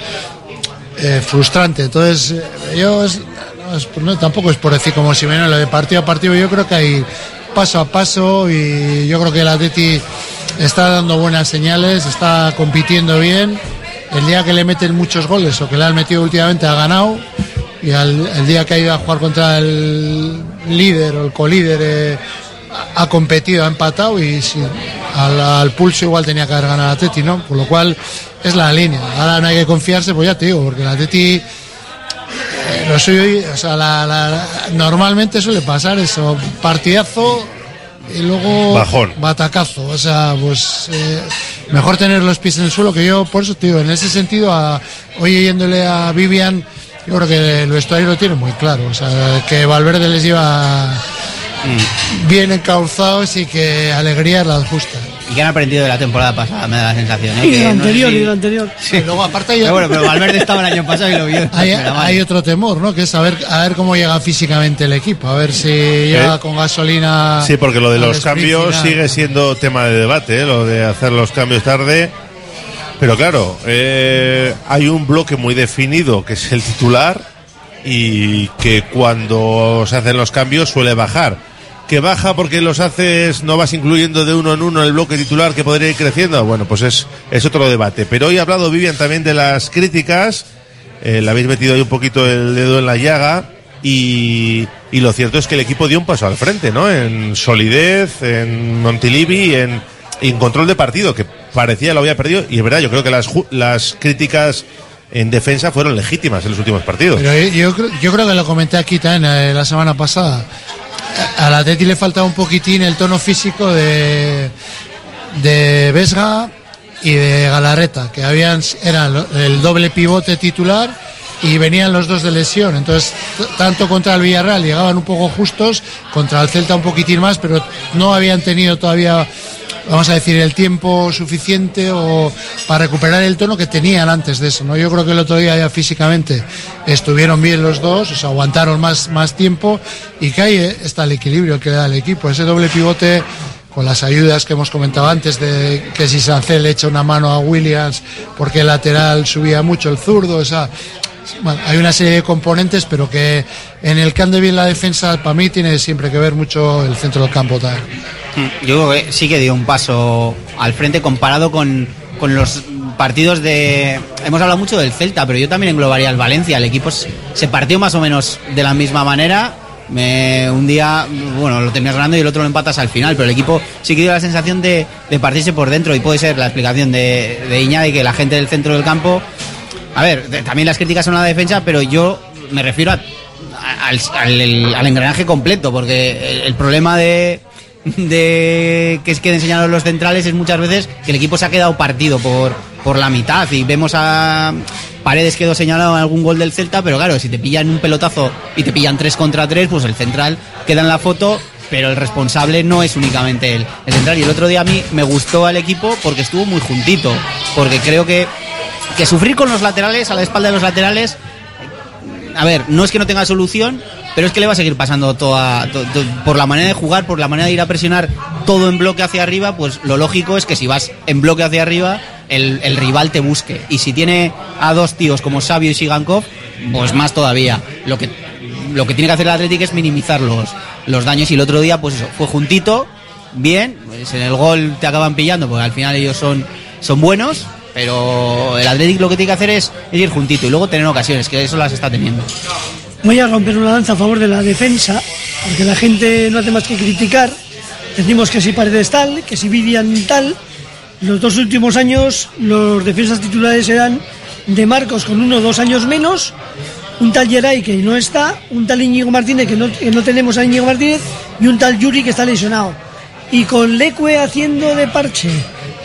eh, frustrante. Entonces, eh, yo es- no, es- no, tampoco es por decir como si lo de partido a partido, yo creo que hay paso a paso y yo creo que el Atleti está dando buenas señales, está compitiendo bien. El día que le meten muchos goles o que le han metido últimamente ha ganado y al- el día que ha ido a jugar contra el líder o el colíder eh, ha competido, ha empatado y al, pulso igual tenía que haber ganado el Atleti, ¿no? Por lo cual es la línea. Ahora no hay que confiarse, pues ya te digo, porque el Atleti eh, lo suyo, o sea, la- la- normalmente suele pasar eso, partidazo y luego Bajón. batacazo, o sea, pues eh, mejor tener los pies en el suelo que yo, por eso digo, en ese sentido, a, hoy yéndole a Vivian, yo creo que el vestuario lo tiene muy claro, o sea, que Valverde les lleva bien encauzados y que alegría es la justa. Y que han aprendido de la temporada pasada, me da la sensación. ¿eh? Y Que del no sé anterior, si- y del anterior. Y luego aparte Pero bueno, pero Valverde estaba el año pasado y lo vio. hay, otro temor, ¿no? Que es a ver, a ver cómo llega físicamente el equipo, a ver si llega con gasolina. Sí, porque lo de los cambios final. sigue siendo tema de debate, ¿eh? lo de hacer los cambios tarde. Pero claro, eh, hay un bloque muy definido que es el titular y que cuando se hacen los cambios suele bajar. Que baja porque los haces, no vas incluyendo de uno en uno el bloque titular que podría ir creciendo. Bueno, pues es, es otro debate. Pero hoy ha hablado Vivian también de las críticas. Eh, le habéis metido ahí un poquito el dedo en la llaga. Y, y lo cierto es que el equipo dio un paso al frente, ¿no? En solidez, en Montilivi, en, en control de partido, que parecía lo había perdido. Y es verdad, yo creo que las, las críticas en defensa fueron legítimas en los últimos partidos. Pero yo, yo creo- que lo comenté aquí también eh, la semana pasada. A- Al Atleti le faltaba un poquitín el tono físico de, de Vesga y de Galarreta, que habían eran el doble pivote titular y venían los dos de lesión. Entonces, tanto contra el Villarreal llegaban un poco justos, contra el Celta un poquitín más, pero no habían tenido todavía vamos a decir, el tiempo suficiente o para recuperar el tono que tenían antes de eso. ¿no? Yo creo que el otro día ya físicamente estuvieron bien los dos, o sea, aguantaron más, más tiempo y que ahí eh, está el equilibrio que da el equipo. Ese doble pivote con las ayudas que hemos comentado antes de que si Sancel echa una mano a Williams porque el lateral subía mucho el zurdo, o sea, bueno, hay una serie de componentes, pero que en el bien la defensa, para mí tiene siempre que ver mucho el centro del campo también. Mm, Yo creo que sí que dio un paso al frente comparado con, con los partidos de... Hemos hablado mucho del Celta, pero yo también englobaría al Valencia. El equipo se se partió más o menos de la misma manera. Me- un día, bueno, lo terminas ganando y el otro lo empatas al final, pero el equipo sí que dio la sensación de, de partirse por dentro y puede ser la explicación de, de Iña de que la gente del centro del campo... A ver, también las críticas son a la defensa, pero yo me refiero a- al, engranaje completo, porque el, problema de, que es que enseñaron los centrales es muchas veces que el equipo se ha quedado partido por, por la mitad y vemos a Paredes quedó señalado en algún gol del Celta, pero claro, si te pillan un pelotazo y te pillan tres contra tres, pues el central queda en la foto, pero el responsable no es únicamente el, el central. Y el otro día a mí me gustó al equipo porque estuvo muy juntito, porque creo que, que sufrir con los laterales, a la espalda de los laterales, a ver, no es que no tenga solución, pero es que le va a seguir pasando toda, to- to- por la manera de jugar, por la manera de ir a presionar todo en bloque hacia arriba, pues lo lógico es que si vas en bloque hacia arriba, el, el rival te busque. Y si tiene a dos tíos como Sabio y Sigankov, pues más todavía. Lo que, lo que tiene que hacer el Atlético es minimizar los, los daños. Y el otro día, pues eso, fue juntito, bien, pues en el gol te acaban pillando, porque al final ellos son, son buenos. Pero el Atlético lo que tiene que hacer es, ir juntito y luego tener ocasiones, que eso las está teniendo. Voy a romper una lanza a favor de la defensa, porque la gente no hace más que criticar. Decimos que si Paredes tal, que si Vivian tal. Los dos últimos años los defensas titulares eran de Marcos con uno o dos años menos, un tal Geray que no está, un tal Íñigo Martínez que no, que no tenemos a Íñigo Martínez y un tal Yuri que está lesionado. Y con Leque haciendo de parche,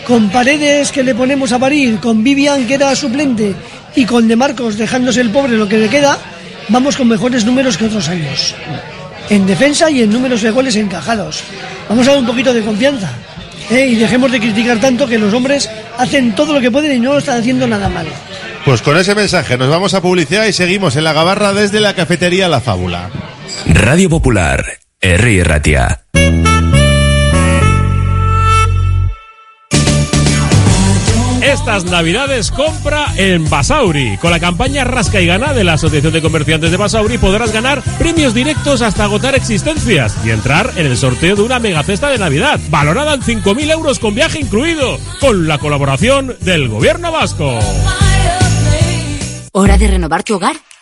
con Paredes que le ponemos a parir, con Vivian que era suplente y con De Marcos dejándose el pobre lo que le queda, vamos con mejores números que otros años. En defensa y en números de goles encajados. Vamos a dar un poquito de confianza. ¿eh? Y dejemos de criticar tanto que los hombres hacen todo lo que pueden y no lo están haciendo nada mal. Pues con ese mensaje nos vamos a publicidad y seguimos en la gabarra desde la cafetería La Fábula. Radio Popular, Herri Ratia. Estas navidades compra en Basauri. Con la campaña Rasca y Gana de la Asociación de Comerciantes de Basauri podrás ganar premios directos hasta agotar existencias y entrar en el sorteo de una mega cesta de Navidad, valorada en 5.000 euros con viaje incluido, con la colaboración del Gobierno Vasco. ¿Hora de renovar tu hogar?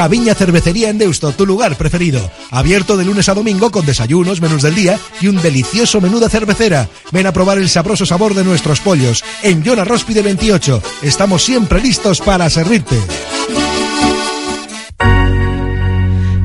Gaviña Cervecería en Deusto, tu lugar preferido. Abierto de lunes a domingo con desayunos, menús del día y un delicioso menú de cervecera. Ven a probar el sabroso sabor de nuestros pollos. En Yona Róspide 28. Estamos siempre listos para servirte.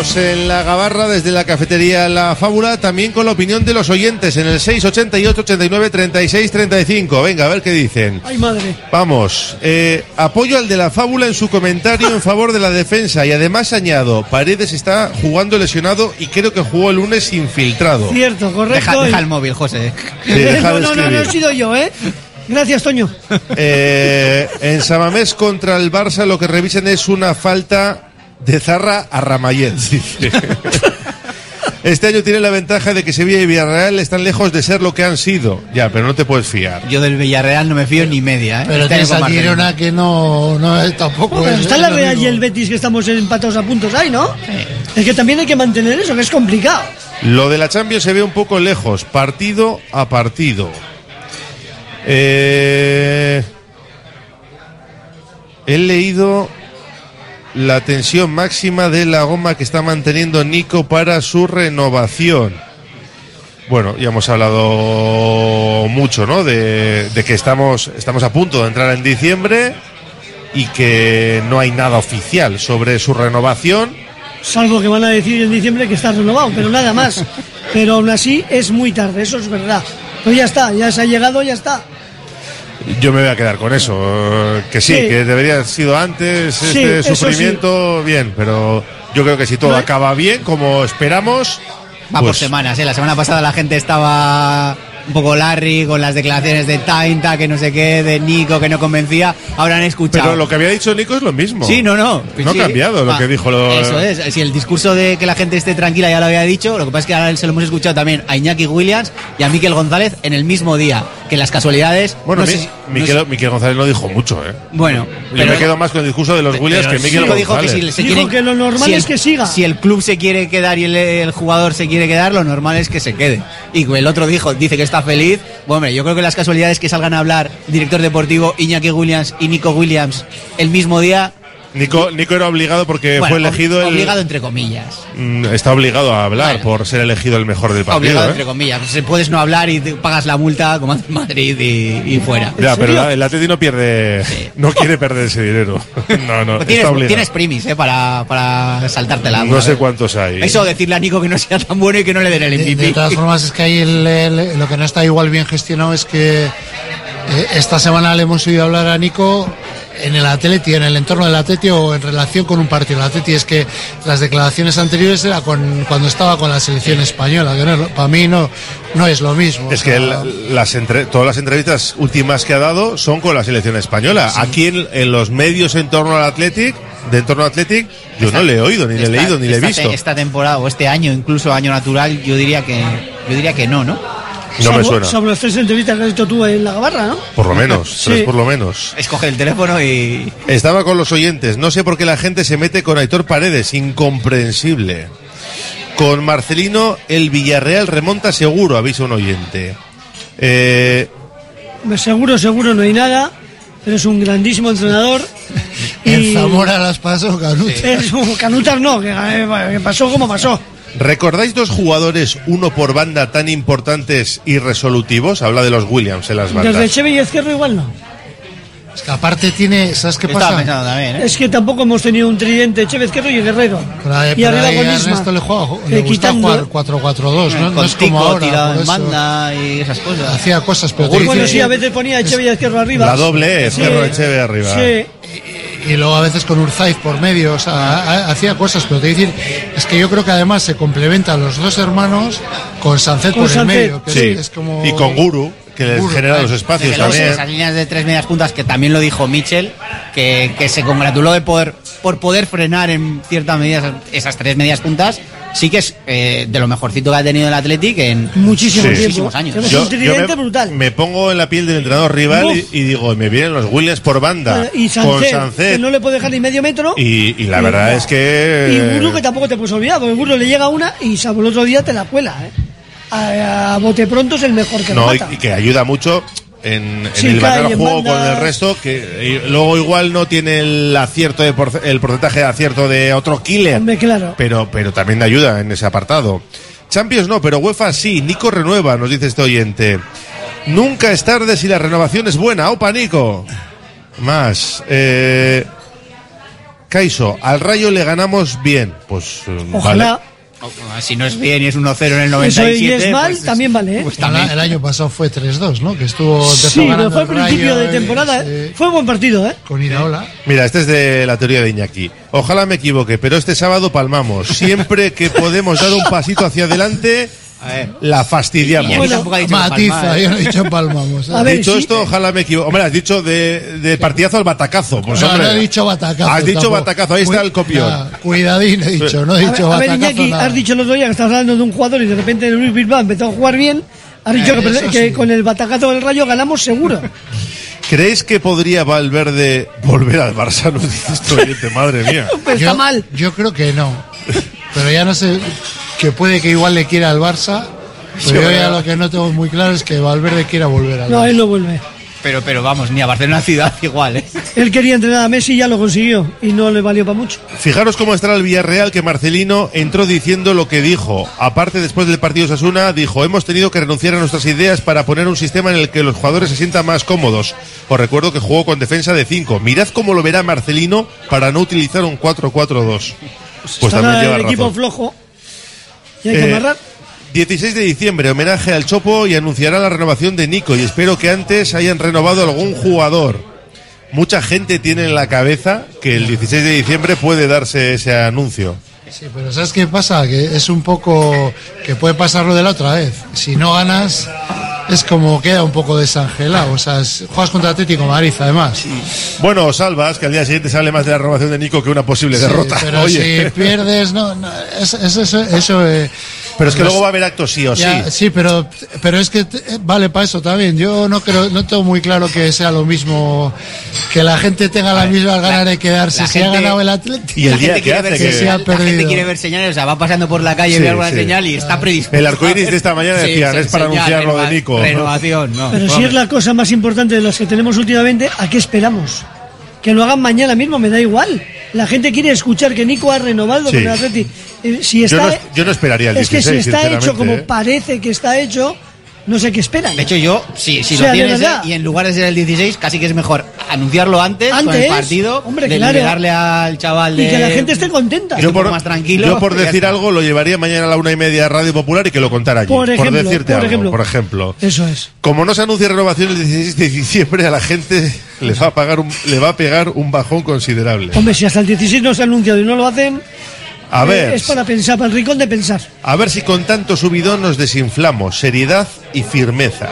Seguimos en la gabarra desde la cafetería La Fábula, también con la opinión de los oyentes en el 688 89 36 35. Venga, a ver qué dicen. Ay, madre. Vamos, eh, apoyo al de la fábula en su comentario en favor de la defensa y además añado, Paredes está jugando lesionado y creo que jugó el lunes infiltrado. Cierto, correcto. Deja, deja el móvil, José. Sí, deja de no, no, no, no he sido yo, ¿eh? Gracias, Toño. Eh, en Samamés contra el Barça lo que revisen es una falta de Zarra a Ramayet. dice. Este año tiene la ventaja de que Sevilla y Villarreal están lejos de ser lo que han sido. Ya, pero no te puedes fiar. Yo del Villarreal no me fío ni media, ¿eh? Pero Este tienes Marcelino. Girona que no, no es tampoco. Bueno, es- está es la Real y el Betis que estamos empatados a puntos ahí, ¿no? Es que también hay que mantener eso, que es complicado. Lo de la Champions se ve un poco lejos, partido a partido. Eh, he leído la tensión máxima de la goma que está manteniendo Nico para su renovación. Bueno, ya hemos hablado mucho, ¿no? De, de que estamos, estamos a punto de entrar en diciembre y que no hay nada oficial sobre su renovación. Salvo que van a decir en diciembre que está renovado, pero nada más. Pero aún así es muy tarde, eso es verdad. Pero ya está, ya se ha llegado, ya está. Yo me voy a quedar con eso. Que sí, Sí. que debería haber sido antes Sí, este sufrimiento, bien, pero yo creo que si todo acaba bien, como esperamos, Va por pues, semanas, ¿eh? La semana pasada la gente estaba un poco Larry con las declaraciones de Tainta, que no sé qué, de Nico, que no convencía. Ahora han escuchado. Pero lo que había dicho Nico es lo mismo. Sí, no, no. No ha Sí. cambiado lo Ah, que dijo. Lo... Eso es. Si el discurso de que la gente esté tranquila ya lo había dicho, lo que pasa es que ahora se lo hemos escuchado también a Iñaki Williams y a Miquel González en el mismo día. Que las casualidades. Bueno, no Mi- sé si- no Miquel, sé- Miquel González no dijo mucho, ¿eh? Bueno, Yo me quedo más con el discurso de los Williams que Miquel Nico dijo que González. si se Dijo quieren- que lo normal si es el- que siga. Si el club se quiere quedar y el, el jugador se quiere quedar, lo normal es que se quede. Y el otro dijo, dice que está feliz. Bueno, hombre, yo creo que las casualidades que salgan a hablar director deportivo Iñaki Williams y Nico Williams el mismo día. Nico, Nico era obligado porque bueno, fue elegido el- Obligado entre comillas. Mm, Está obligado a hablar por ser elegido el mejor del partido. obligado ¿eh? entre comillas. Se puedes no hablar y te pagas la multa como hace Madrid y, y fuera. Ya, pero la- el Atleti no pierde, no quiere perder ese dinero. No, no, Tienes, está obligado. tienes primis, eh, para, para saltártela. No sé cuántos hay. Eso decirle a Nico que no sea tan bueno y que no le den el De, MVP. de todas formas, es que ahí el- el- lo que no está igual bien gestionado es que eh, esta semana le hemos oído hablar a Nico en el Atleti, en el entorno del Atleti o en relación con un partido del Atleti. Es que las declaraciones anteriores era con, cuando estaba con la selección española, que no- para mí no, no es lo mismo. Es O que el- las entre- todas las entrevistas últimas que ha dado son con la selección española. Aquí en, en los medios en torno al Athletic, de en torno al Athletic, yo no le he oído, ni le he leído, ni le he visto. Esta temporada o este año, incluso año natural, yo diría que yo diría que no, ¿no? No me suena. Sobre las tres entrevistas que has hecho tú en la gabarra, ¿no? Por lo menos, Sí. tres por lo menos. Escoge el teléfono y Estaba con los oyentes. No sé por qué la gente se mete con Aitor Paredes. Incomprensible. Con Marcelino, el Villarreal remonta seguro, avisa un oyente. Eh, Seguro, seguro no hay nada, pero es un grandísimo entrenador En Zamora las pasó Canutas. Es un- Canutas no, que, eh, que pasó como pasó. ¿Recordáis dos jugadores, uno por banda, tan importantes y resolutivos? Habla de los Williams en las bandas. Desde Cheve y Izquierdo igual no. Es que aparte tiene, ¿sabes qué Estaba pasa? pensando también, ¿eh? Es que tampoco hemos tenido un tridente Cheve Izquierdo y Guerrero. Pero ahí- y pero arriba ahí con Isma. Ernesto le, juega, le Eh, gusta quitando- jugar 4-4-2, ¿no? Con no es Tico como ahora. tirado por en eso. banda y esas cosas. Hacía cosas, pero Bueno, Bueno, dice- sí, a veces ponía a Cheve y Izquierdo arriba. La doble, eh, Sí. Cerro Echeve arriba. Sí. Y luego a veces con Urzaiz por medio, o sea, ha- ha- hacía cosas, pero te voy a decir, es que yo creo que además se complementan los dos hermanos con Sancet por Sancet. el medio, que es- Sí. es, como... Y con Guru, que les Guru, genera ah, los espacios también. esas líneas de tres medias puntas que también lo dijo Mitchell, que, que se congratuló de poder, por poder frenar en cierta medida esas, esas tres medias puntas, sí que es eh, de lo mejorcito que ha tenido el Athletic en Muchísimo Sí. tiempo. muchísimos años. Yo- un tridente me, brutal. me pongo en la piel del entrenador rival y, digo, me vienen los Williams por banda y con Sancet, que no le puede dejar ni medio metro. Y, y la verdad es que... Y Guru que tampoco te puedes olvidar, porque Guru le llega una y salvo el otro día te la cuela. ¿eh? A, a bote pronto es el mejor que No, y, mata. y que ayuda mucho en, el en juego con el resto, que luego igual no tiene el acierto de porce- el porcentaje de acierto de otro killer, Hombre, claro. pero, pero también ayuda en ese apartado. Champions no, pero UEFA sí. Nico renueva, nos dice este oyente. Nunca es tarde si la renovación es buena. Opa, Nico. Más. Eh, Kaiso, al Rayo le ganamos bien. Pues eh, Ojalá. vale. Si no es bien y es 1-0 en el Eso 97. y es mal, pues, también vale. ¿eh? pues El, también. el año pasado fue 3-2, ¿no? Que estuvo sí, pero fue al el principio Rayo de temporada. sí, ¿eh? Fue buen partido, ¿eh? con Iraola. Mira, este es de la teoría de Iñaki. Ojalá me equivoque, pero este sábado palmamos. Siempre que podemos dar un pasito hacia adelante, la fastidiamos. Iñaki tampoco ha dicho Matiza, ¿eh? yo no he dicho palmamos. ¿eh? A ver, dicho sí. esto, ojalá me equivoque. Hombre, has dicho de, de partidazo al batacazo. Pues, no, hombre, no he dicho batacazo. Has dicho tampoco. batacazo, ahí está Cuid- el copión. Nah, cuidadín, he dicho, no he A dicho ver, a ver, batacazo. Iñaki, nada. has dicho el otro día que estabas hablando de un jugador y de repente Luis Bilbao empezó a jugar bien. Has dicho Eh, que, que sí. con el batacazo del rayo ganamos seguro. ¿Creéis que podría Valverde volver al Barça? Nos dice este oyente, madre mía. Pues yo, está mal. Yo creo que no. Pero ya no sé, que puede que igual le quiera al Barça. Pero yo ya lo que no tengo muy claro es que Valverde quiera volver al No, Barça. él no vuelve. Pero, pero vamos, ni a Barcelona ciudad igual, ¿eh? Él quería entrenar a Messi y ya lo consiguió. Y no le valió para mucho. Fijaros cómo estará el Villarreal que Marcelino entró diciendo lo que dijo. Aparte, después del partido Sasuna, dijo, hemos tenido que renunciar a nuestras ideas para poner un sistema en el que los jugadores se sientan más cómodos. Os recuerdo que jugó con defensa de 5. Mirad cómo lo verá Marcelino para no utilizar un 4-4-2. Pues Estará también lleva el equipo razón. flojo. Y hay que Eh, amarrar. 16 de diciembre, homenaje al Chopo y anunciará la renovación de Nico. Y espero que antes hayan renovado algún jugador. Mucha gente tiene en la cabeza que el 16 de diciembre puede darse ese anuncio. Sí, pero ¿sabes qué pasa? Que es un poco que puede pasar lo de la otra vez. Si no ganas, es como queda un poco desangelado. O sea, es- juegas contra Atlético Madrid, además. Bueno, salvas, que al día siguiente sale más de la renovación de Nico que una posible Sí, derrota. pero Oye. si pierdes, no, no, es- es eso, eso, eh, Pero es que luego va a haber actos sí o sí. Ya, sí, pero, pero es que te- vale para eso también. Yo no creo, no tengo muy claro que sea lo mismo que la gente tenga las mismas ganas de quedarse. la Si ha gente- ganado el Atlético, Y el La día gente que quiere ver que- que se ha la gente quiere ver señales, o sea, va pasando por la calle, Sí, ve alguna sí. señal y está predispuesto. El arcoíris de esta mañana sí, es para señal, anunciar lo de Nico. ¿no? Renovación, no. Pero si es la cosa más importante de las que tenemos últimamente, ¿a qué esperamos? Que lo hagan mañana mismo, me da igual. La gente quiere escuchar que Nico ha renovado Sí. con el Atleti. Eh, Si Yo está, no, yo no esperaría el es que 16, si está hecho como ¿eh? parece que está hecho, no sé qué esperan. De hecho, yo, si, si O sea, lo tienes verdad. y en lugar de ser el 16, casi que es mejor anunciarlo antes, con el Antes, partido, hombre, de claro. darle al chaval de... y que la gente esté contenta. Yo por, más tranquilo. yo por decir algo lo llevaría mañana a la una y media a Radio Popular y que lo contara allí. Por ejemplo, decirte por algo, ejemplo. por ejemplo. Eso es. Como no se anuncia renovación el 16 de diciembre, a la gente le va a, pagar un, le va a pegar un bajón considerable. Hombre, si hasta el 16 no se ha anunciado y no lo hacen, A eh, ver, es para pensar, para el rincón de pensar. a ver si con tanto subidón nos desinflamos. Seriedad y firmeza.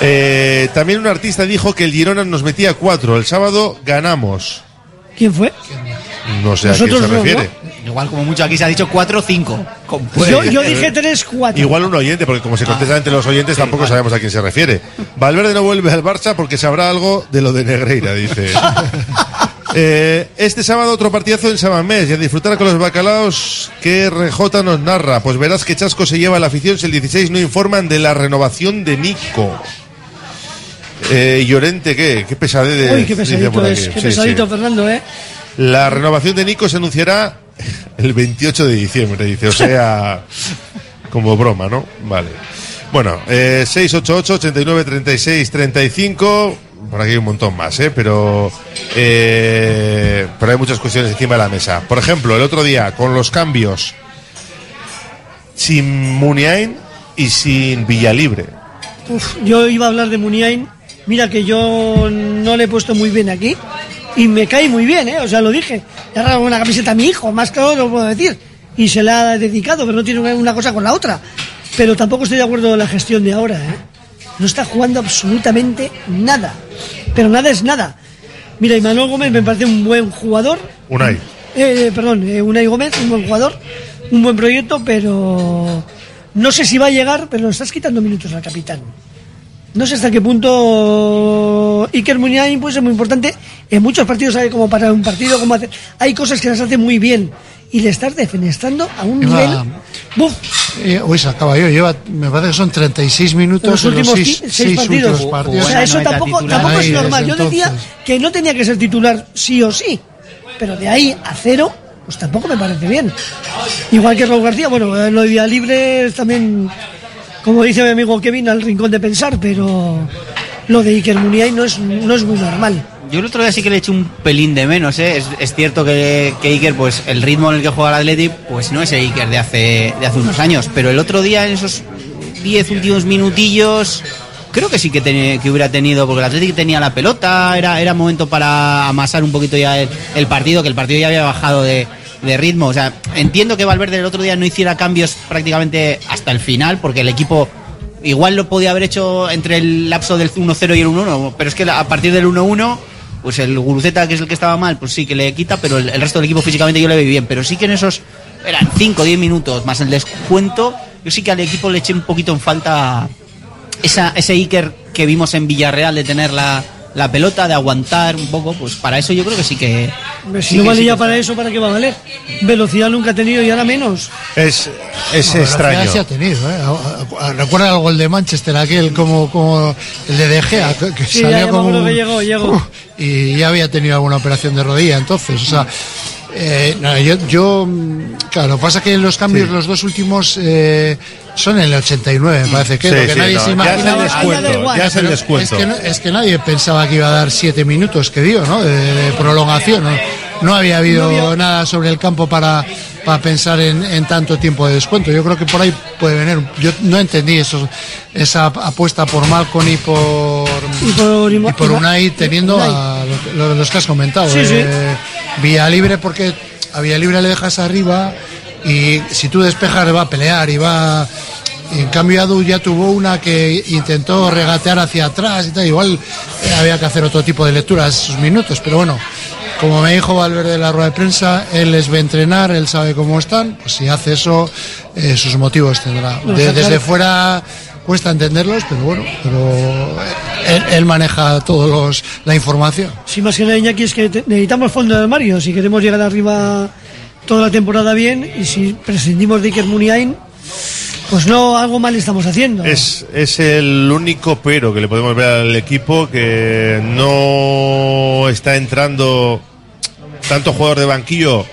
Eh, también un artista dijo que el Girona nos metía cuatro. El sábado ganamos. ¿Quién fue? No sé a quién se no, refiere. Igual como mucho aquí se ha dicho 4 o 5. yo, yo dije 3, 4. Igual un oyente, porque como se contesta entre los oyentes tampoco sabemos a quién se refiere. Valverde no vuelve al Barça porque sabrá algo de lo de Negreira, dice. Eh, este sábado otro partidazo en Samamés y a disfrutar con los bacalaos que RJ nos narra. Pues verás que chasco se lleva la afición si el 16 no informan de la renovación de Nico. Eh, Llorente, ¿qué? Qué pesadez. Uy, qué pesadito es, qué Sí, pesadito, sí. Fernando, ¿eh? La renovación de Nico se anunciará el 28 de diciembre, dice. O sea, como broma, ¿no? Vale. Bueno, eh, 688 89 36 35 por aquí hay un montón más, ¿eh? Pero, eh, pero hay muchas cuestiones encima de la mesa. Por ejemplo, el otro día, con los cambios sin Muniain y sin Villalibre. Uf, yo iba a hablar de Muniain. Mira que yo no le he puesto muy bien aquí. Y me cae muy bien, ¿eh? O sea, lo dije. Le ha una camiseta a mi hijo, más claro lo puedo decir. Y se la ha dedicado, pero no tiene una cosa con la otra. Pero tampoco estoy de acuerdo en la gestión de ahora, ¿eh? No está jugando absolutamente nada. Pero nada es nada. Mira, y Manuel Gómez me parece un buen jugador. Unai. Eh, perdón, eh, Unai Gómez, un buen jugador, un buen proyecto, pero no sé si va a llegar, pero le estás quitando minutos al capitán. No sé hasta qué punto Iker Muniain puede ser muy importante. En muchos partidos sabe cómo parar un partido, cómo hacer. Hay cosas que las hace muy bien y le estás defenestrando a un Lleva- nivel. ¡Buf! Eh, uy, se acaba yo. Lleva, me parece que son 36 minutos los en los últimos seis, qui- seis seis partidos. últimos partidos. O sea, eso tampoco, tampoco es normal. Yo decía entonces. que no tenía que ser titular sí o sí, pero de ahí a cero, pues tampoco me parece bien. Igual que Raúl García, bueno, eh, lo de Vía Libre es también, como dice mi amigo Kevin, al rincón de pensar, pero lo de Iker Muniain no es, no es muy normal. Yo el otro día sí que le eché un pelín de menos, ¿eh? Es, cierto que, Iker, pues el ritmo en el que juega el Athletic, pues no es el Iker de hace, de hace unos años. Pero el otro día, en esos 10 últimos minutillos, creo que sí que, hubiera tenido, porque el Athletic tenía la pelota, era, era momento para amasar un poquito ya el, el partido, que el partido ya había bajado de, de ritmo. O sea, entiendo que Valverde el otro día no hiciera cambios prácticamente hasta el final, porque el equipo igual lo podía haber hecho entre el lapso del 1-0 y el 1-1, pero es que a partir del 1-1, pues el Guruceta, que es el que estaba mal, pues sí que le quita, pero el, resto del equipo físicamente yo le vi bien. Pero sí que en esos, eran 5 o 10 minutos más el descuento, yo sí que al equipo le eché un poquito en falta esa, ese Iker que vimos en Villarreal de tener la, la pelota, de aguantar un poco, pues para eso yo creo que sí que... Hombre, Si sí no que- vale sí ya que para eso, ¿para qué va a valer? Velocidad nunca ha tenido y ahora menos. Es, es No, extraño. sí ha tenido, ¿eh? Recuerda el gol de Manchester, aquel como, como el de De Gea, que, que Sí, ya- salió ya me como acuerdo un- que llegó, llegó. y ya había tenido alguna operación de rodilla entonces, o sea, eh, no, yo, yo, mm, claro, lo que pasa es que los cambios, los dos últimos, eh, son en el 89, me parece que, Sí, lo que sí, nadie no, se ya es el descuento, ya es el descuento. Es que, no- es que nadie pensaba que iba a dar siete minutos que dio, ¿no? De, de prolongación, ¿no? No había habido nada sobre el campo para, para pensar en, en tanto tiempo de descuento. Yo creo que por ahí puede venir. Yo no entendí eso, esa apuesta por Malcom y por, Y por, y por Unai teniendo Unai. a lo- lo- los que has comentado. Sí, sí. eh, Vía libre porque a Vía libre le dejas arriba y si tú despejas va a pelear y va... y en cambio Adu ya tuvo una que intentó regatear hacia atrás y tal. Igual eh, había que hacer otro tipo de lectura esos minutos, pero bueno. Como me dijo Valverde en la rueda de prensa, él les ve entrenar, él sabe cómo están, pues si hace eso, eh, sus motivos tendrá. De- desde fuera cuesta entenderlos, pero bueno, pero él, él maneja todos los la información. Sí, más que nada, Iñaki, es que necesitamos fondo de armario si queremos llegar arriba toda la temporada bien y si prescindimos de Iker Muniain, pues no, algo mal estamos haciendo. Es, es el único pero que le podemos ver al equipo que no está entrando tanto jugador de banquillo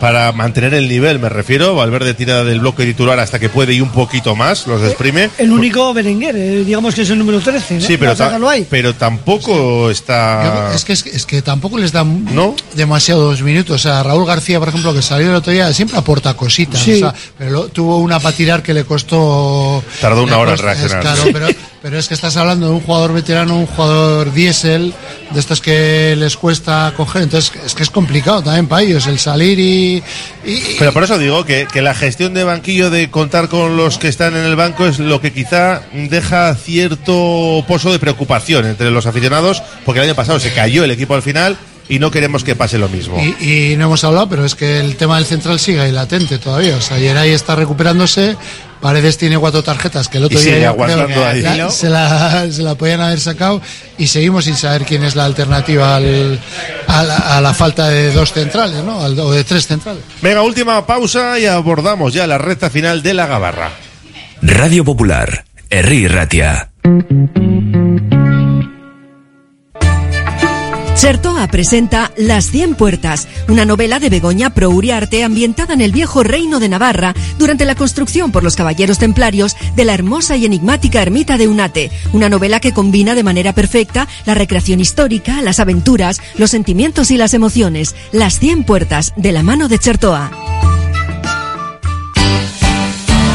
para mantener el nivel, me refiero. Valverde tira del bloque titular hasta que puede y un poquito más, los exprime. El único Berenguer, eh, digamos que es el número 13. ¿no? Sí, pero, ta- pero tampoco está. Es, que, es, que- es que tampoco les dan demasiados minutos. O sea, Raúl García, por ejemplo, que salió el otro día, siempre aporta cositas. Sí. o sea, pero lo- tuvo una para tirar que le costó. Tardó una hora en reaccionar. claro, Sí. pero, pero es que estás hablando de un jugador veterano, un jugador diésel, de estos que les cuesta coger. Entonces, es que es complicado también para ellos el salir y. y- Pero por eso digo que, que la gestión de banquillo de contar con los que están en el banco es lo que quizá deja cierto pozo de preocupación entre los aficionados, porque el año pasado se cayó el equipo al final y no queremos que pase lo mismo. Y, y no hemos hablado, pero es que el tema del central sigue ahí latente todavía. O sea, ayer ahí está recuperándose. Paredes tiene cuatro tarjetas que el otro Y día aguantando ahí. la- se, la, se la podían haber sacado y seguimos sin saber quién es la alternativa al- a, la, a la falta de dos centrales, ¿no? Al- o de tres centrales. Venga, última pausa y abordamos ya la recta final de la gabarra. Radio Popular, Herri Ratia. Chertoa presenta Las Cien Puertas, una novela de Begoña Prouriarte ambientada en el viejo reino de Navarra durante la construcción por los caballeros templarios de la hermosa y enigmática ermita de Unate. Una novela que combina de manera perfecta la recreación histórica, las aventuras, los sentimientos y las emociones. Las Cien Puertas, de la mano de Chertoa.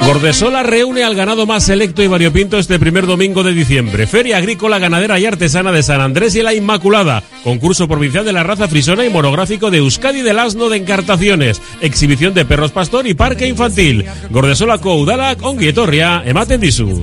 Gordesola reúne al ganado más selecto y variopinto este primer domingo de diciembre. Feria Agrícola, Ganadera y Artesana de San Andrés y la Inmaculada. Concurso provincial de la raza frisona y monográfico de Euskadi del Asno de Encartaciones. Exhibición de perros pastor y parque infantil. Gordesola Koudalak, Onguietorria, ematen dizu.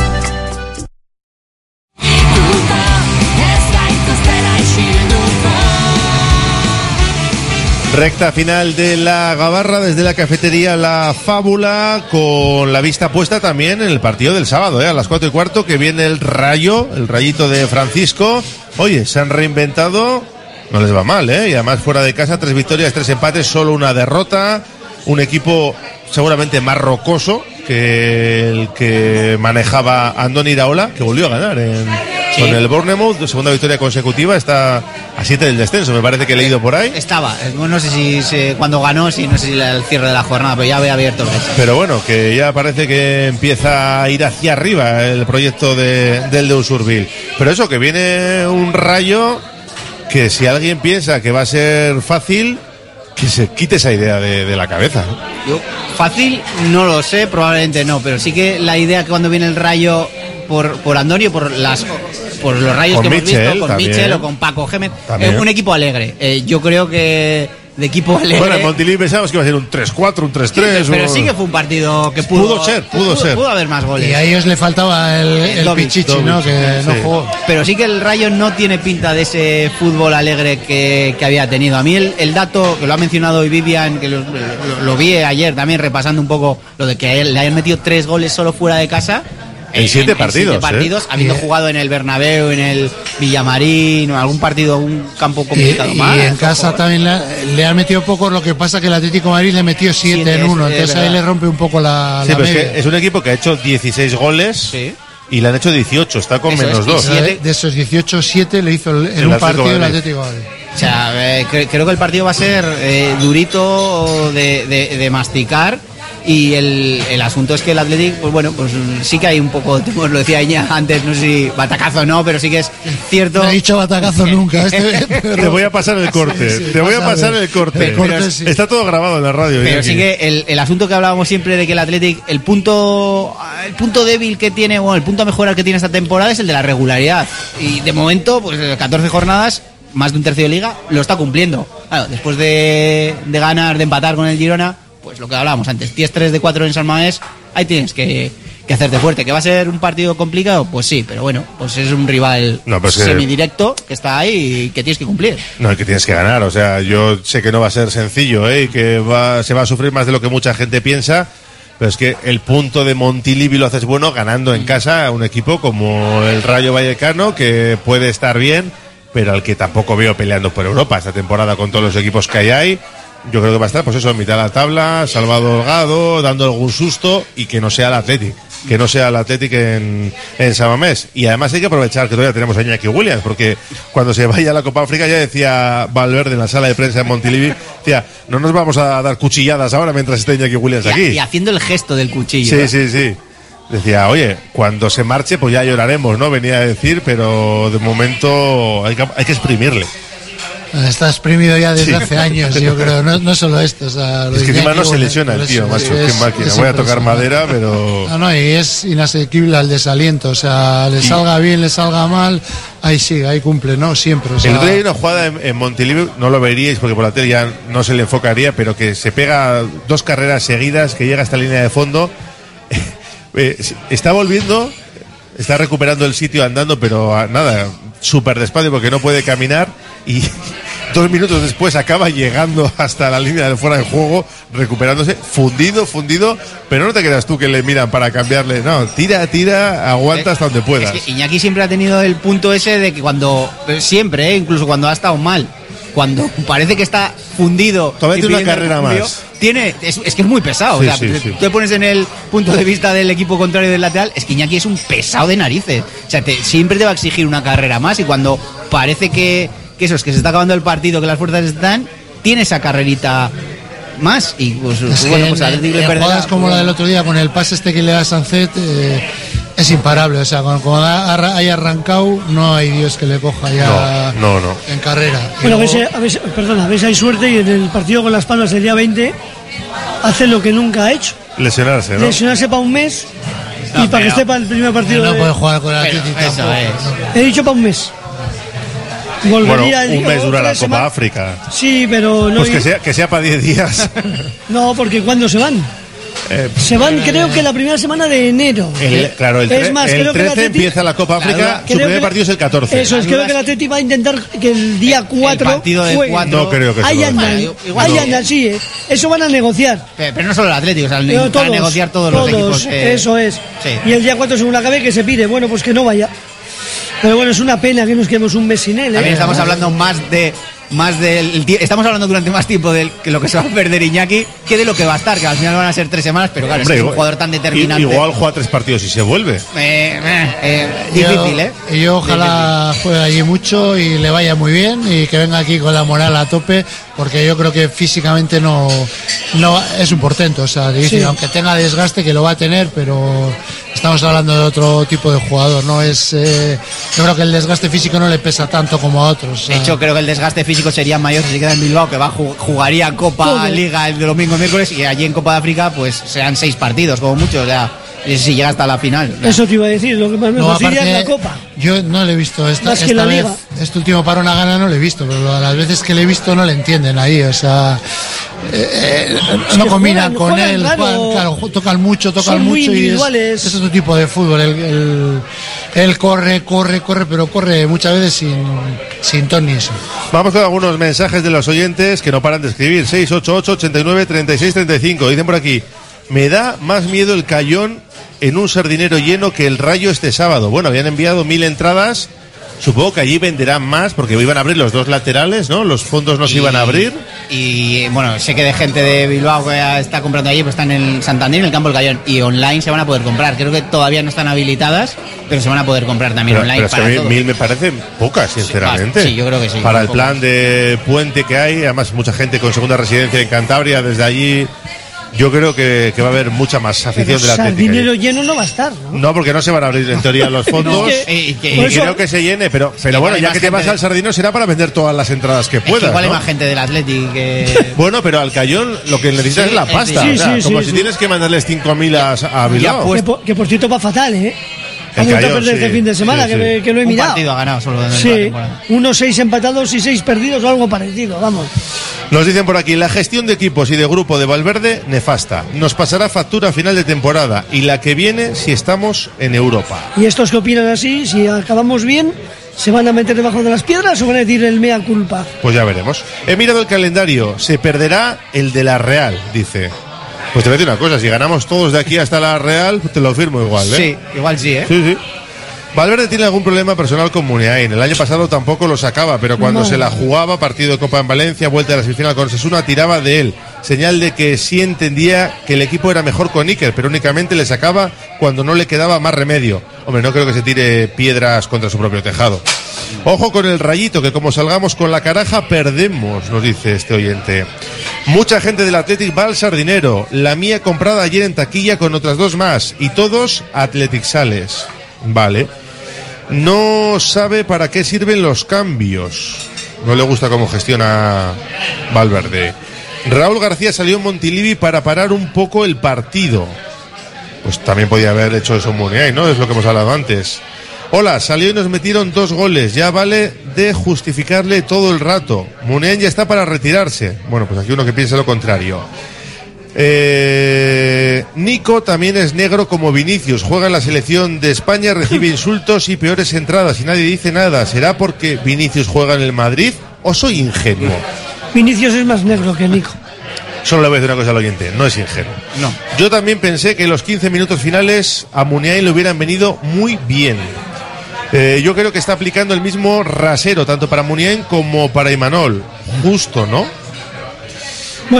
Recta final de la Gabarra desde la cafetería La Fábula con la vista puesta también en el partido del sábado, ¿eh? a las cuatro y cuarto que viene el rayo, el rayito de Francisco. Oye, se han reinventado, no les va mal, ¿eh? y además fuera de casa, tres victorias, tres empates, solo una derrota. Un equipo seguramente más rocoso que el que manejaba Andoni Iraola, que volvió a ganar en, Sí. con el Bournemouth, segunda victoria consecutiva, está a siete del descenso, me parece que he leído por ahí. Estaba, eh, no sé si, si- cuando ganó, si no sé si el cierre de la jornada, pero ya había abierto el. Pero bueno, que ya parece que empieza a ir hacia arriba el proyecto de, del de Usurbil. Pero eso, que viene un rayo que si alguien piensa que va a ser fácil, que se quite esa idea de, de la cabeza. Yo, fácil, no lo sé, probablemente no, pero sí que la idea que cuando viene el rayo por, por Antonio, por las por los rayos Con que hemos visto, con también. Mitchell o con Paco Gémez, es un equipo alegre. Eh, yo creo que de equipo alegre. Bueno, en Montilí pensamos que iba a ser un 3-4, un 3-3. pero un- sí que fue un partido que pudo, Pudo ser, pudo ser. Pudo haber más goles. Y a ellos le faltaba el, el Dovic, Pichichi, ¿no? Que no jugó. Pero sí que el Rayo no tiene pinta de ese fútbol alegre que, que había tenido. A mí el, el dato que lo ha mencionado hoy Vivian, que lo, lo- lo vi ayer también repasando un poco lo de que le hayan metido tres goles solo fuera de casa. En siete partidos, siete partidos, ¿eh? habiendo Y- jugado en el Bernabéu, en el Villamarín, o algún partido, algún campo Y, complicado y más. en casa también le, le han metido poco, lo que pasa que el Atlético de Madrid le metió 7 Siete, en 1, es- es entonces ahí le rompe un poco la, Sí, la pero es, que es un equipo que ha hecho 16 goles y le han hecho 18, está con Eso es, menos y 2. siete- De esos 18, 7 le hizo el- en El un Atlético partido el. Atlético Madrid. O sea, eh, cre- creo que el partido va a ser eh, durito de, de- de masticar. Y el, el asunto es que el Athletic, pues bueno, pues sí que hay un poco, como os lo decía ella antes, no sé si batacazo o no, pero sí que es cierto. No he dicho batacazo nunca. Este, pero- Te voy a pasar el corte, Sí, sí, te voy a pasa pasar el corte. Está todo grabado en la radio. Pero sí que el, el asunto que hablábamos siempre de que el Athletic, el punto, el punto débil que tiene, bueno, el punto a mejorar que tiene esta temporada es el de la regularidad. Y de momento, pues eh, 14 jornadas, más de un tercio de liga, lo está cumpliendo. Claro, después de, de ganar, de empatar con el Girona, pues lo que hablábamos antes, 10-3 de 4 en San Mamés, ahí tienes que, que hacerte fuerte. ¿Que va a ser un partido complicado? Pues sí, pero bueno, pues es un rival No, pues que- semidirecto que está ahí y que tienes que cumplir. No, que tienes que ganar. O sea, yo sé que no va a ser sencillo, ¿eh? Y que va, se va a sufrir más de lo que mucha gente piensa. Pero es que el punto de Montilivi lo haces bueno ganando en casa a un equipo como el Rayo Vallecano, que puede estar bien, pero al que tampoco veo peleando por Europa esta temporada con todos los equipos que hay ahí. Yo creo que va a estar, pues eso, en mitad de la tabla, salvado holgado, dando algún susto y que no sea el Athletic. Que no sea el Athletic en, en San Mamés. Y además hay que aprovechar que todavía tenemos a Iñaki Williams, porque cuando se vaya a la Copa África ya decía Valverde en la sala de prensa en Montilivi, decía, no nos vamos a dar cuchilladas ahora mientras esté Iñaki Williams Y, aquí. y haciendo el gesto del cuchillo. Sí, sí, sí. Decía, oye, cuando se marche, pues ya lloraremos, ¿no? Venía a decir, pero de momento hay que, hay que exprimirle. Está exprimido ya desde Sí. hace años, yo creo. No, no solo esto. O sea, lo Es que encima no se bueno, lesiona el tío, macho. es- Qué máquina. es Voy a tocar madera, pero. No, no, y es inasequible al desaliento. O sea, le salga bien, le salga mal, ahí sigue, ahí cumple, ¿no? Siempre. O sea, El otro día hay una jugada en, en Montilivi, no lo veríais porque por la tele ya no se le enfocaría, pero que se pega dos carreras seguidas, que llega hasta la línea de fondo. Eh, está volviendo, está recuperando el sitio andando, pero nada, súper despacio porque no puede caminar y dos minutos después acaba llegando hasta la línea de fuera de juego, recuperándose, fundido, fundido, pero no te creas tú que le miran para cambiarle, no, tira, tira, aguanta hasta donde puedas. Es que Iñaki siempre ha tenido el punto ese de que cuando, siempre, ¿eh? incluso cuando ha estado mal, cuando parece que está fundido. Todavía tiene una carrera refugio, más. Tiene, es, es que es muy pesado. Sí, o sea, sí, te- sí. tú te pones en el punto de vista del equipo contrario del lateral, es que Iñaki es un pesado de narices. O sea, te- siempre te va a exigir una carrera más y cuando parece que, que eso es que se está acabando el partido, que las fuerzas están, tiene esa carrerita más y pues, Es que bueno, pues en- Atlético le en perderá. jugadas como la del otro día con el pase este que le da a Sancet eh, es imparable. O sea, cuando, cuando ha- ha- haya arrancado, no hay Dios que le coja ya No, no, no. en carrera. Bueno, a luego- veces, a veces- perdona, a veces hay suerte y en el partido con Las Palmas el día 20 hace lo que nunca ha hecho. Lesionarse, ¿no? Lesionarse para un mes No, y para que esté para el primer partido. no de- puede jugar con el Atlético es. He dicho para un mes. Bueno, Volvería un mes dura la Copa África. Sí, pero no. Pues que sea, que sea para 10 días. No, porque ¿cuándo se van? Eh, Se van, creo que la primera semana de enero. el- claro, el, Es más, el creo que el 13 Atleti- empieza la Copa África, Claro, su primer que- partido es el 14. Eso es, creo que el Atleti va a intentar que el día 4 partido del juegue. cuatro- No creo que Ahí andan, ahí andan, sí. eh. Eso van a negociar. Pero pero no solo el Atlético, o sea, Pero para negociar todos, los equipos. eh, eso es. sí. Y el día 4 según acabe que se pide, bueno, pues que no vaya. Pero bueno, es una pena que nos quedemos un mes sin él. ¿eh? También estamos hablando más de más del estamos hablando durante más tiempo de lo que se va a perder Iñaki que de lo que va a estar, que al final van a ser tres semanas, pero claro, Hombre, es que es un jugador tan determinante. Igual juega tres partidos y se vuelve. Eh, eh, eh, Yo- difícil, ¿eh? Y yo ojalá juegue allí mucho y le vaya muy bien y que venga aquí con la moral a tope, porque yo creo que físicamente no, no es un portento. O sea, difícil, Sí. aunque tenga desgaste, que lo va a tener, pero estamos hablando de otro tipo de jugador. No es, eh, yo creo que el desgaste físico no le pesa tanto como a otros. De hecho, creo que el desgaste físico sería mayor si se queda en Bilbao, que va jugaría Copa. Liga el domingo miércoles y allí en Copa de África pues serán seis partidos como mucho, o sea, si llega hasta la final. Eso te iba a decir, lo que más me No, fastidia es la Copa. Yo no le he visto esta, Más que esta la vez, Liga. este último parón a gana no le he visto, pero las veces que le he visto no le entienden ahí, o sea, eh, eh, no combinan juegan- con juegan él, juegan, claro, ju- tocan mucho, tocan Son muy mucho y es, es otro tipo de fútbol, él, él- él corre, corre, corre, pero corre muchas veces sin, sin ton ni eso. Vamos con algunos mensajes de los oyentes que no paran de escribir. 688 89 36 35. Dicen por aquí, me da más miedo el cayón en un sardinero lleno que el rayo este sábado. Bueno, habían enviado mil entradas. Supongo que allí venderán más porque iban a abrir los dos laterales, ¿no? Los fondos no se iban a abrir. Y bueno, sé que de gente de Bilbao que está comprando allí, pues están en Santander, en el Campo del Cayón. Y online se van a poder comprar. Creo que todavía no están habilitadas, pero se van a poder comprar también Pero, online. pero es que para a mí todo. mil me parecen pocas, sinceramente. sí, yo creo que sí, Para el plan de puente que hay, además mucha gente con segunda residencia en Cantabria, desde allí, yo creo que, que va a haber mucha más afición Pero de la Atlética. Sardinero lleno no va a estar, ¿no? No, porque no se van a abrir en teoría los fondos. Que- y que- y por eso- creo que se llene, pero, pero bueno, ya que te vas al Sardino será para vender todas las entradas que Es que puedas. igual hay más gente del Athletic que... Bueno, pero al Cayón lo que necesitas Sí, es la pasta. sí, o sea, sí, como sí, si sí. tienes que mandarles 5.000 a, a Bilbao. Que por, que por cierto va fatal, ¿eh? Ha vuelto a perder sí. este fin de semana, Sí, que, sí. me- que lo he Un mirado. partido ha ganado solo en toda la Sí, unos seis empatados y seis perdidos o algo parecido, vamos. Nos dicen por aquí, la gestión de equipos y de grupo de Valverde, nefasta. Nos pasará factura a final de temporada y la que viene si estamos en Europa. Y estos que opinan así, si acabamos bien, ¿se van a meter debajo de las piedras o van a decir el mea culpa? Pues ya veremos. He mirado el calendario, se perderá el de la Real, dice. Pues te voy a decir una cosa, si ganamos todos de aquí hasta la Real, te lo firmo igual, ¿eh? Sí, igual sí, ¿eh? Sí, sí. Valverde tiene algún problema personal con Muniain. El año pasado tampoco lo sacaba, pero cuando se la jugaba, partido de Copa en Valencia, vuelta a la semifinal con Sesuna, tiraba de él. Señal de que sí entendía que el equipo era mejor con Iker, pero únicamente le sacaba cuando no le quedaba más remedio. Hombre, no creo que se tire piedras contra su propio tejado. Ojo con el rayito, que como salgamos con la caraja, perdemos, nos dice este oyente. Mucha gente del Athletic va al sardinero. La mía comprada ayer en taquilla con otras dos más. Y todos Athletic Sales. Vale. No sabe para qué sirven los cambios. No le gusta cómo gestiona Valverde. Raúl García salió en Montilivi para parar un poco el partido. Pues también podía haber hecho eso Muniain, ¿no? Es lo que hemos hablado antes. Hola, salió y nos metieron dos goles. Ya vale de justificarle todo el rato. Muniain ya está para retirarse. Bueno, pues aquí uno que piensa lo contrario. Eh, Nico también es negro como Vinicius. Juega en la selección de España, recibe insultos y peores entradas y nadie dice nada. ¿Será porque Vinicius juega en el Madrid o soy ingenuo? Vinicius es más negro que Nico. Solo le voy a decir una cosa al oyente, no es ingenuo. No. Yo también pensé que los 15 minutos finales a Muniain le hubieran venido muy bien. Eh, yo creo que está aplicando el mismo rasero, tanto para Muniain como para Imanol. Justo, ¿no?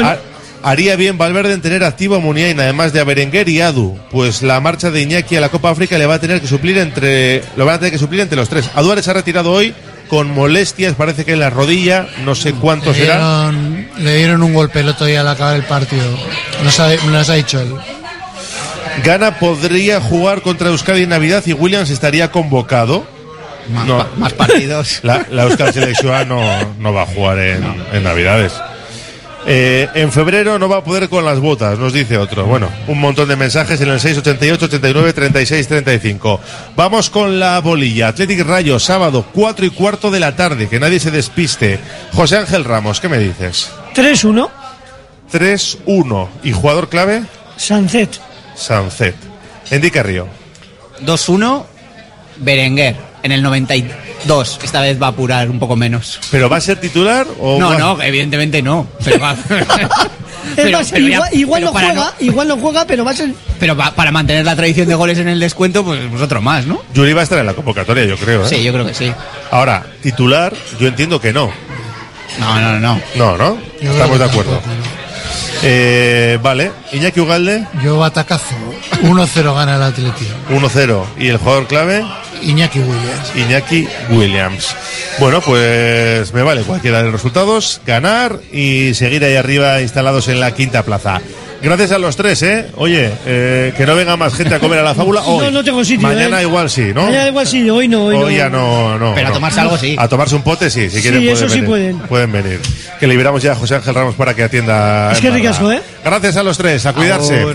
Ha- Haría bien Valverde en tener activo a Muniain, además de a Berenguer y Adu, pues la marcha de Iñaki a la Copa África le va a tener que suplir entre, lo van a tener que suplir entre los tres. Aduares se ha retirado hoy con molestias, parece que en la rodilla, no sé cuánto Le será. dieron, le dieron un golpe el otro día al acabar el partido. Nos ha, nos ha dicho él. Gana podría jugar contra Euskadi en Navidad y Williams estaría convocado. Más, No. pa- más partidos. La, la Euskal Selección no, no va a jugar en, en Navidades. Eh, en febrero no va a poder con las botas, nos dice otro. Bueno, un montón de mensajes en el 688 89 36 35. Vamos con la bolilla. Athletic Rayo, sábado, 4 y cuarto de la tarde. Que nadie se despiste. José Ángel Ramos, ¿qué me dices? 3-1, 3-1. ¿Y jugador clave? Sancet. Sancet. Indica Río. 2-1, Berenguer. En el 92. Esta vez va a apurar un poco menos. ¿Pero va a ser titular o No, va- no, evidentemente no. Pero, va- Es Pero- más, pero ya- igual, igual pero no juega, igual no juega, pero va a ser. pero va- para mantener la tradición de goles en el descuento, pues, pues otro más, ¿no? Yuri va a estar en la convocatoria, yo creo. ¿eh? Sí, yo creo que sí. Ahora, titular, yo entiendo que no. No, no, no. No, ¿no? Estamos de acuerdo. Eh, vale, Iñaki Ugalde, Yo batacazo. 1-0 gana el Atlético. 1-0. ¿Y el jugador clave? Iñaki Williams. Iñaki Williams. Bueno, pues me vale cualquiera de los resultados, ganar y seguir ahí arriba instalados en la quinta plaza. Gracias a los tres, ¿eh? Oye, eh, que no venga más gente a comer a la fábula hoy. No, no tengo sitio, Mañana ¿eh? igual sí, ¿no? Mañana igual sí, hoy no, hoy, Hoy no. ya no, no. Pero a no. tomarse algo sí. A tomarse un pote sí, si Sí, quieren pueden eso sí venir. pueden. Pueden venir. Que liberamos ya a José Ángel Ramos para que atienda. Es que ricasco, ¿eh? Gracias a los tres, a cuidarse.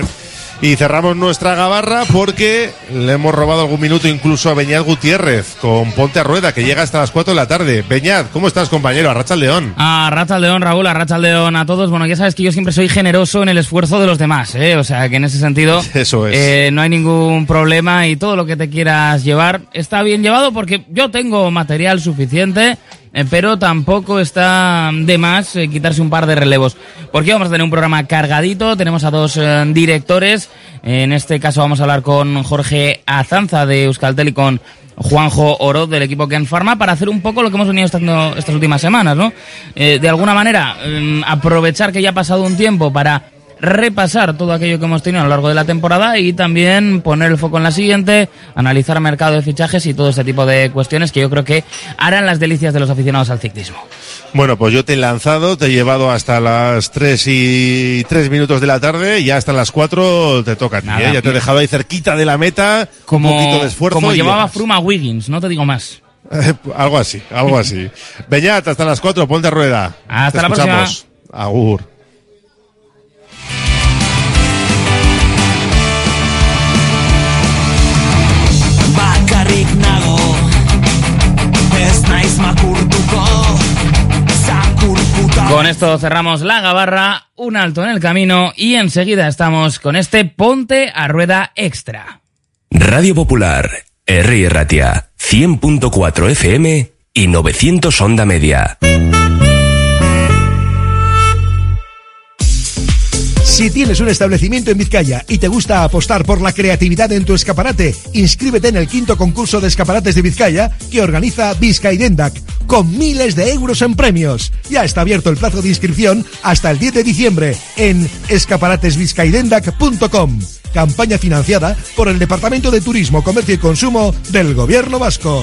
Y cerramos nuestra gabarra porque le hemos robado algún minuto incluso a Beñat Gutiérrez con Ponte a Rueda, que llega hasta las 4 de la tarde. Beñat, ¿cómo estás, compañero? Arracha el León. A Racha al León, Raúl, a Racha al León a todos. Bueno, ya sabes que yo siempre soy generoso en el esfuerzo de los demás, ¿eh? O sea, que en ese sentido Eso es. eh, no hay ningún problema y todo lo que te quieras llevar está bien llevado porque yo tengo material suficiente, pero tampoco está de más eh, quitarse un par de relevos. Porque vamos a tener un programa cargadito, tenemos a dos eh, directores. En este caso vamos a hablar con Jorge Azanza de Euskaltel y con Juanjo Oro del equipo Ken Pharma para hacer un poco lo que hemos venido haciendo estas últimas semanas, ¿no? Eh, de alguna manera, mm, aprovechar que ya ha pasado un tiempo para repasar todo aquello que hemos tenido a lo largo de la temporada y también poner el foco en la siguiente, analizar mercado de fichajes y todo este tipo de cuestiones que yo creo que harán las delicias de los aficionados al ciclismo. Bueno, pues yo te he lanzado, te he llevado hasta las 3 y 3 minutos de la tarde y hasta las 4 te toca a ti. Nada, ¿eh? Ya te he dejado ahí cerquita de la meta, Como, un poquito de esfuerzo. como y llevaba llegas. Froome a Wiggins, no te digo más. algo así, algo así. Beñat, hasta las 4, ponte a rueda. Hasta Te la próxima. Agur. Con esto cerramos la gabarra, un alto en el camino y enseguida estamos con este Ponte a Rueda Extra. Radio Popular, R. Ratia, 100.4 FM y 900 Onda Media. Si tienes un establecimiento en Vizcaya y te gusta apostar por la creatividad en tu escaparate, inscríbete en el quinto concurso de escaparates de Vizcaya que organiza Vizcaidendac, con miles de euros en premios. Ya está abierto el plazo de inscripción hasta el 10 de diciembre en escaparatesvizcaidendac.com. Campaña financiada por el Departamento de Turismo, Comercio y Consumo del Gobierno Vasco.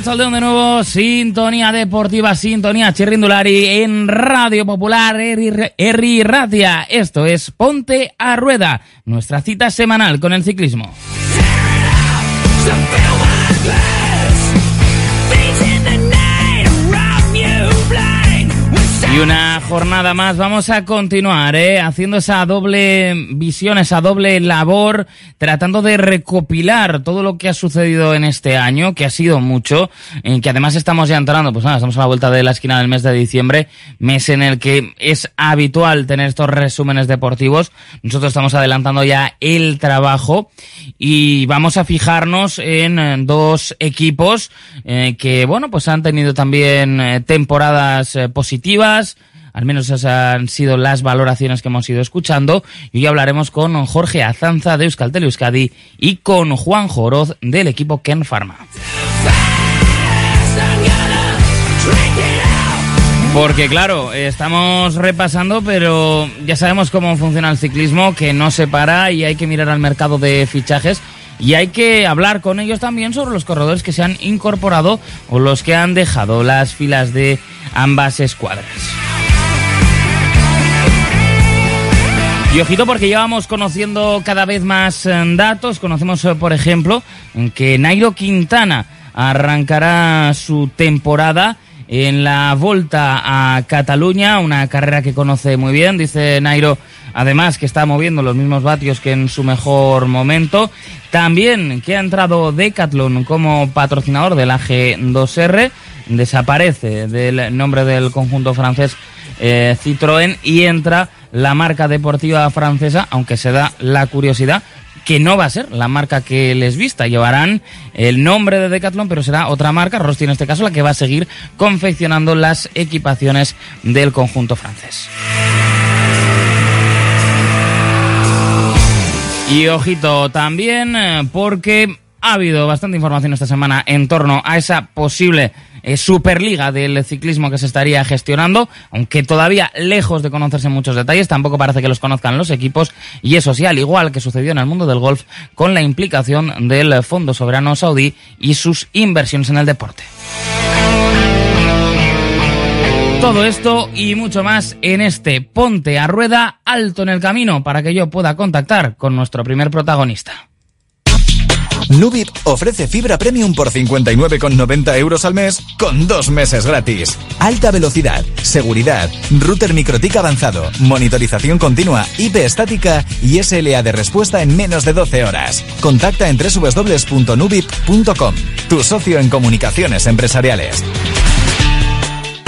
Arrachaldeón de nuevo, sintonía deportiva, sintonía chirrindulari en Radio Popular, Eri Ratia. Esto es Ponte a Rueda, nuestra cita semanal con el ciclismo. Y una jornada más, vamos a continuar ¿eh? haciendo esa doble visión, esa doble labor, tratando de recopilar todo lo que ha sucedido en este año, que ha sido mucho, en que además estamos ya entrando, pues nada, estamos a la vuelta de la esquina del mes de diciembre, mes en el que es habitual tener estos resúmenes deportivos. Nosotros estamos adelantando ya el trabajo y vamos a fijarnos en eh, dos equipos eh, que, bueno, pues han tenido también eh, temporadas eh, al menos esas han sido las valoraciones que hemos ido escuchando. Y hoy hablaremos con Jorge Azanza de Euskaltel Euskadi y con Juan Joroz del equipo Ken Pharma. Porque claro, estamos repasando, pero ya sabemos cómo funciona el ciclismo, que no se para y hay que mirar al mercado de fichajes. Y hay que hablar con ellos también sobre los corredores que se han incorporado o los que han dejado las filas de ambas escuadras. Y ojito porque llevamos conociendo cada vez más eh, datos. Conocemos, eh, por ejemplo, que Nairo Quintana arrancará su temporada en la Volta a Cataluña, una carrera que conoce muy bien. Dice Nairo, además, que está moviendo los mismos vatios que en su mejor momento. También que ha entrado Decathlon como patrocinador del AG2R. Desaparece del nombre del conjunto francés eh, Citroën y entra la marca deportiva francesa, aunque se da la curiosidad que no va a ser la marca que les vista. Llevarán el nombre de Decathlon, pero será otra marca, Rosti en este caso, la que va a seguir confeccionando las equipaciones del conjunto francés. Y ojito también eh, porque ha habido bastante información esta semana en torno a esa posible eh, Superliga del ciclismo que se estaría gestionando, aunque todavía lejos de conocerse muchos detalles, tampoco parece que los conozcan los equipos, y eso sí, al igual que sucedió en el mundo del golf, con la implicación del Fondo Soberano Saudí y sus inversiones en el deporte. Todo esto y mucho más en este Ponte a Rueda alto en el camino para que yo pueda contactar con nuestro primer protagonista. Nubip ofrece fibra premium por 59,90 euros al mes con dos meses gratis. Alta velocidad, seguridad, router microtic avanzado, monitorización continua, IP estática y SLA de respuesta en menos de 12 horas. Contacta en www.nubip.com, tu socio en comunicaciones empresariales.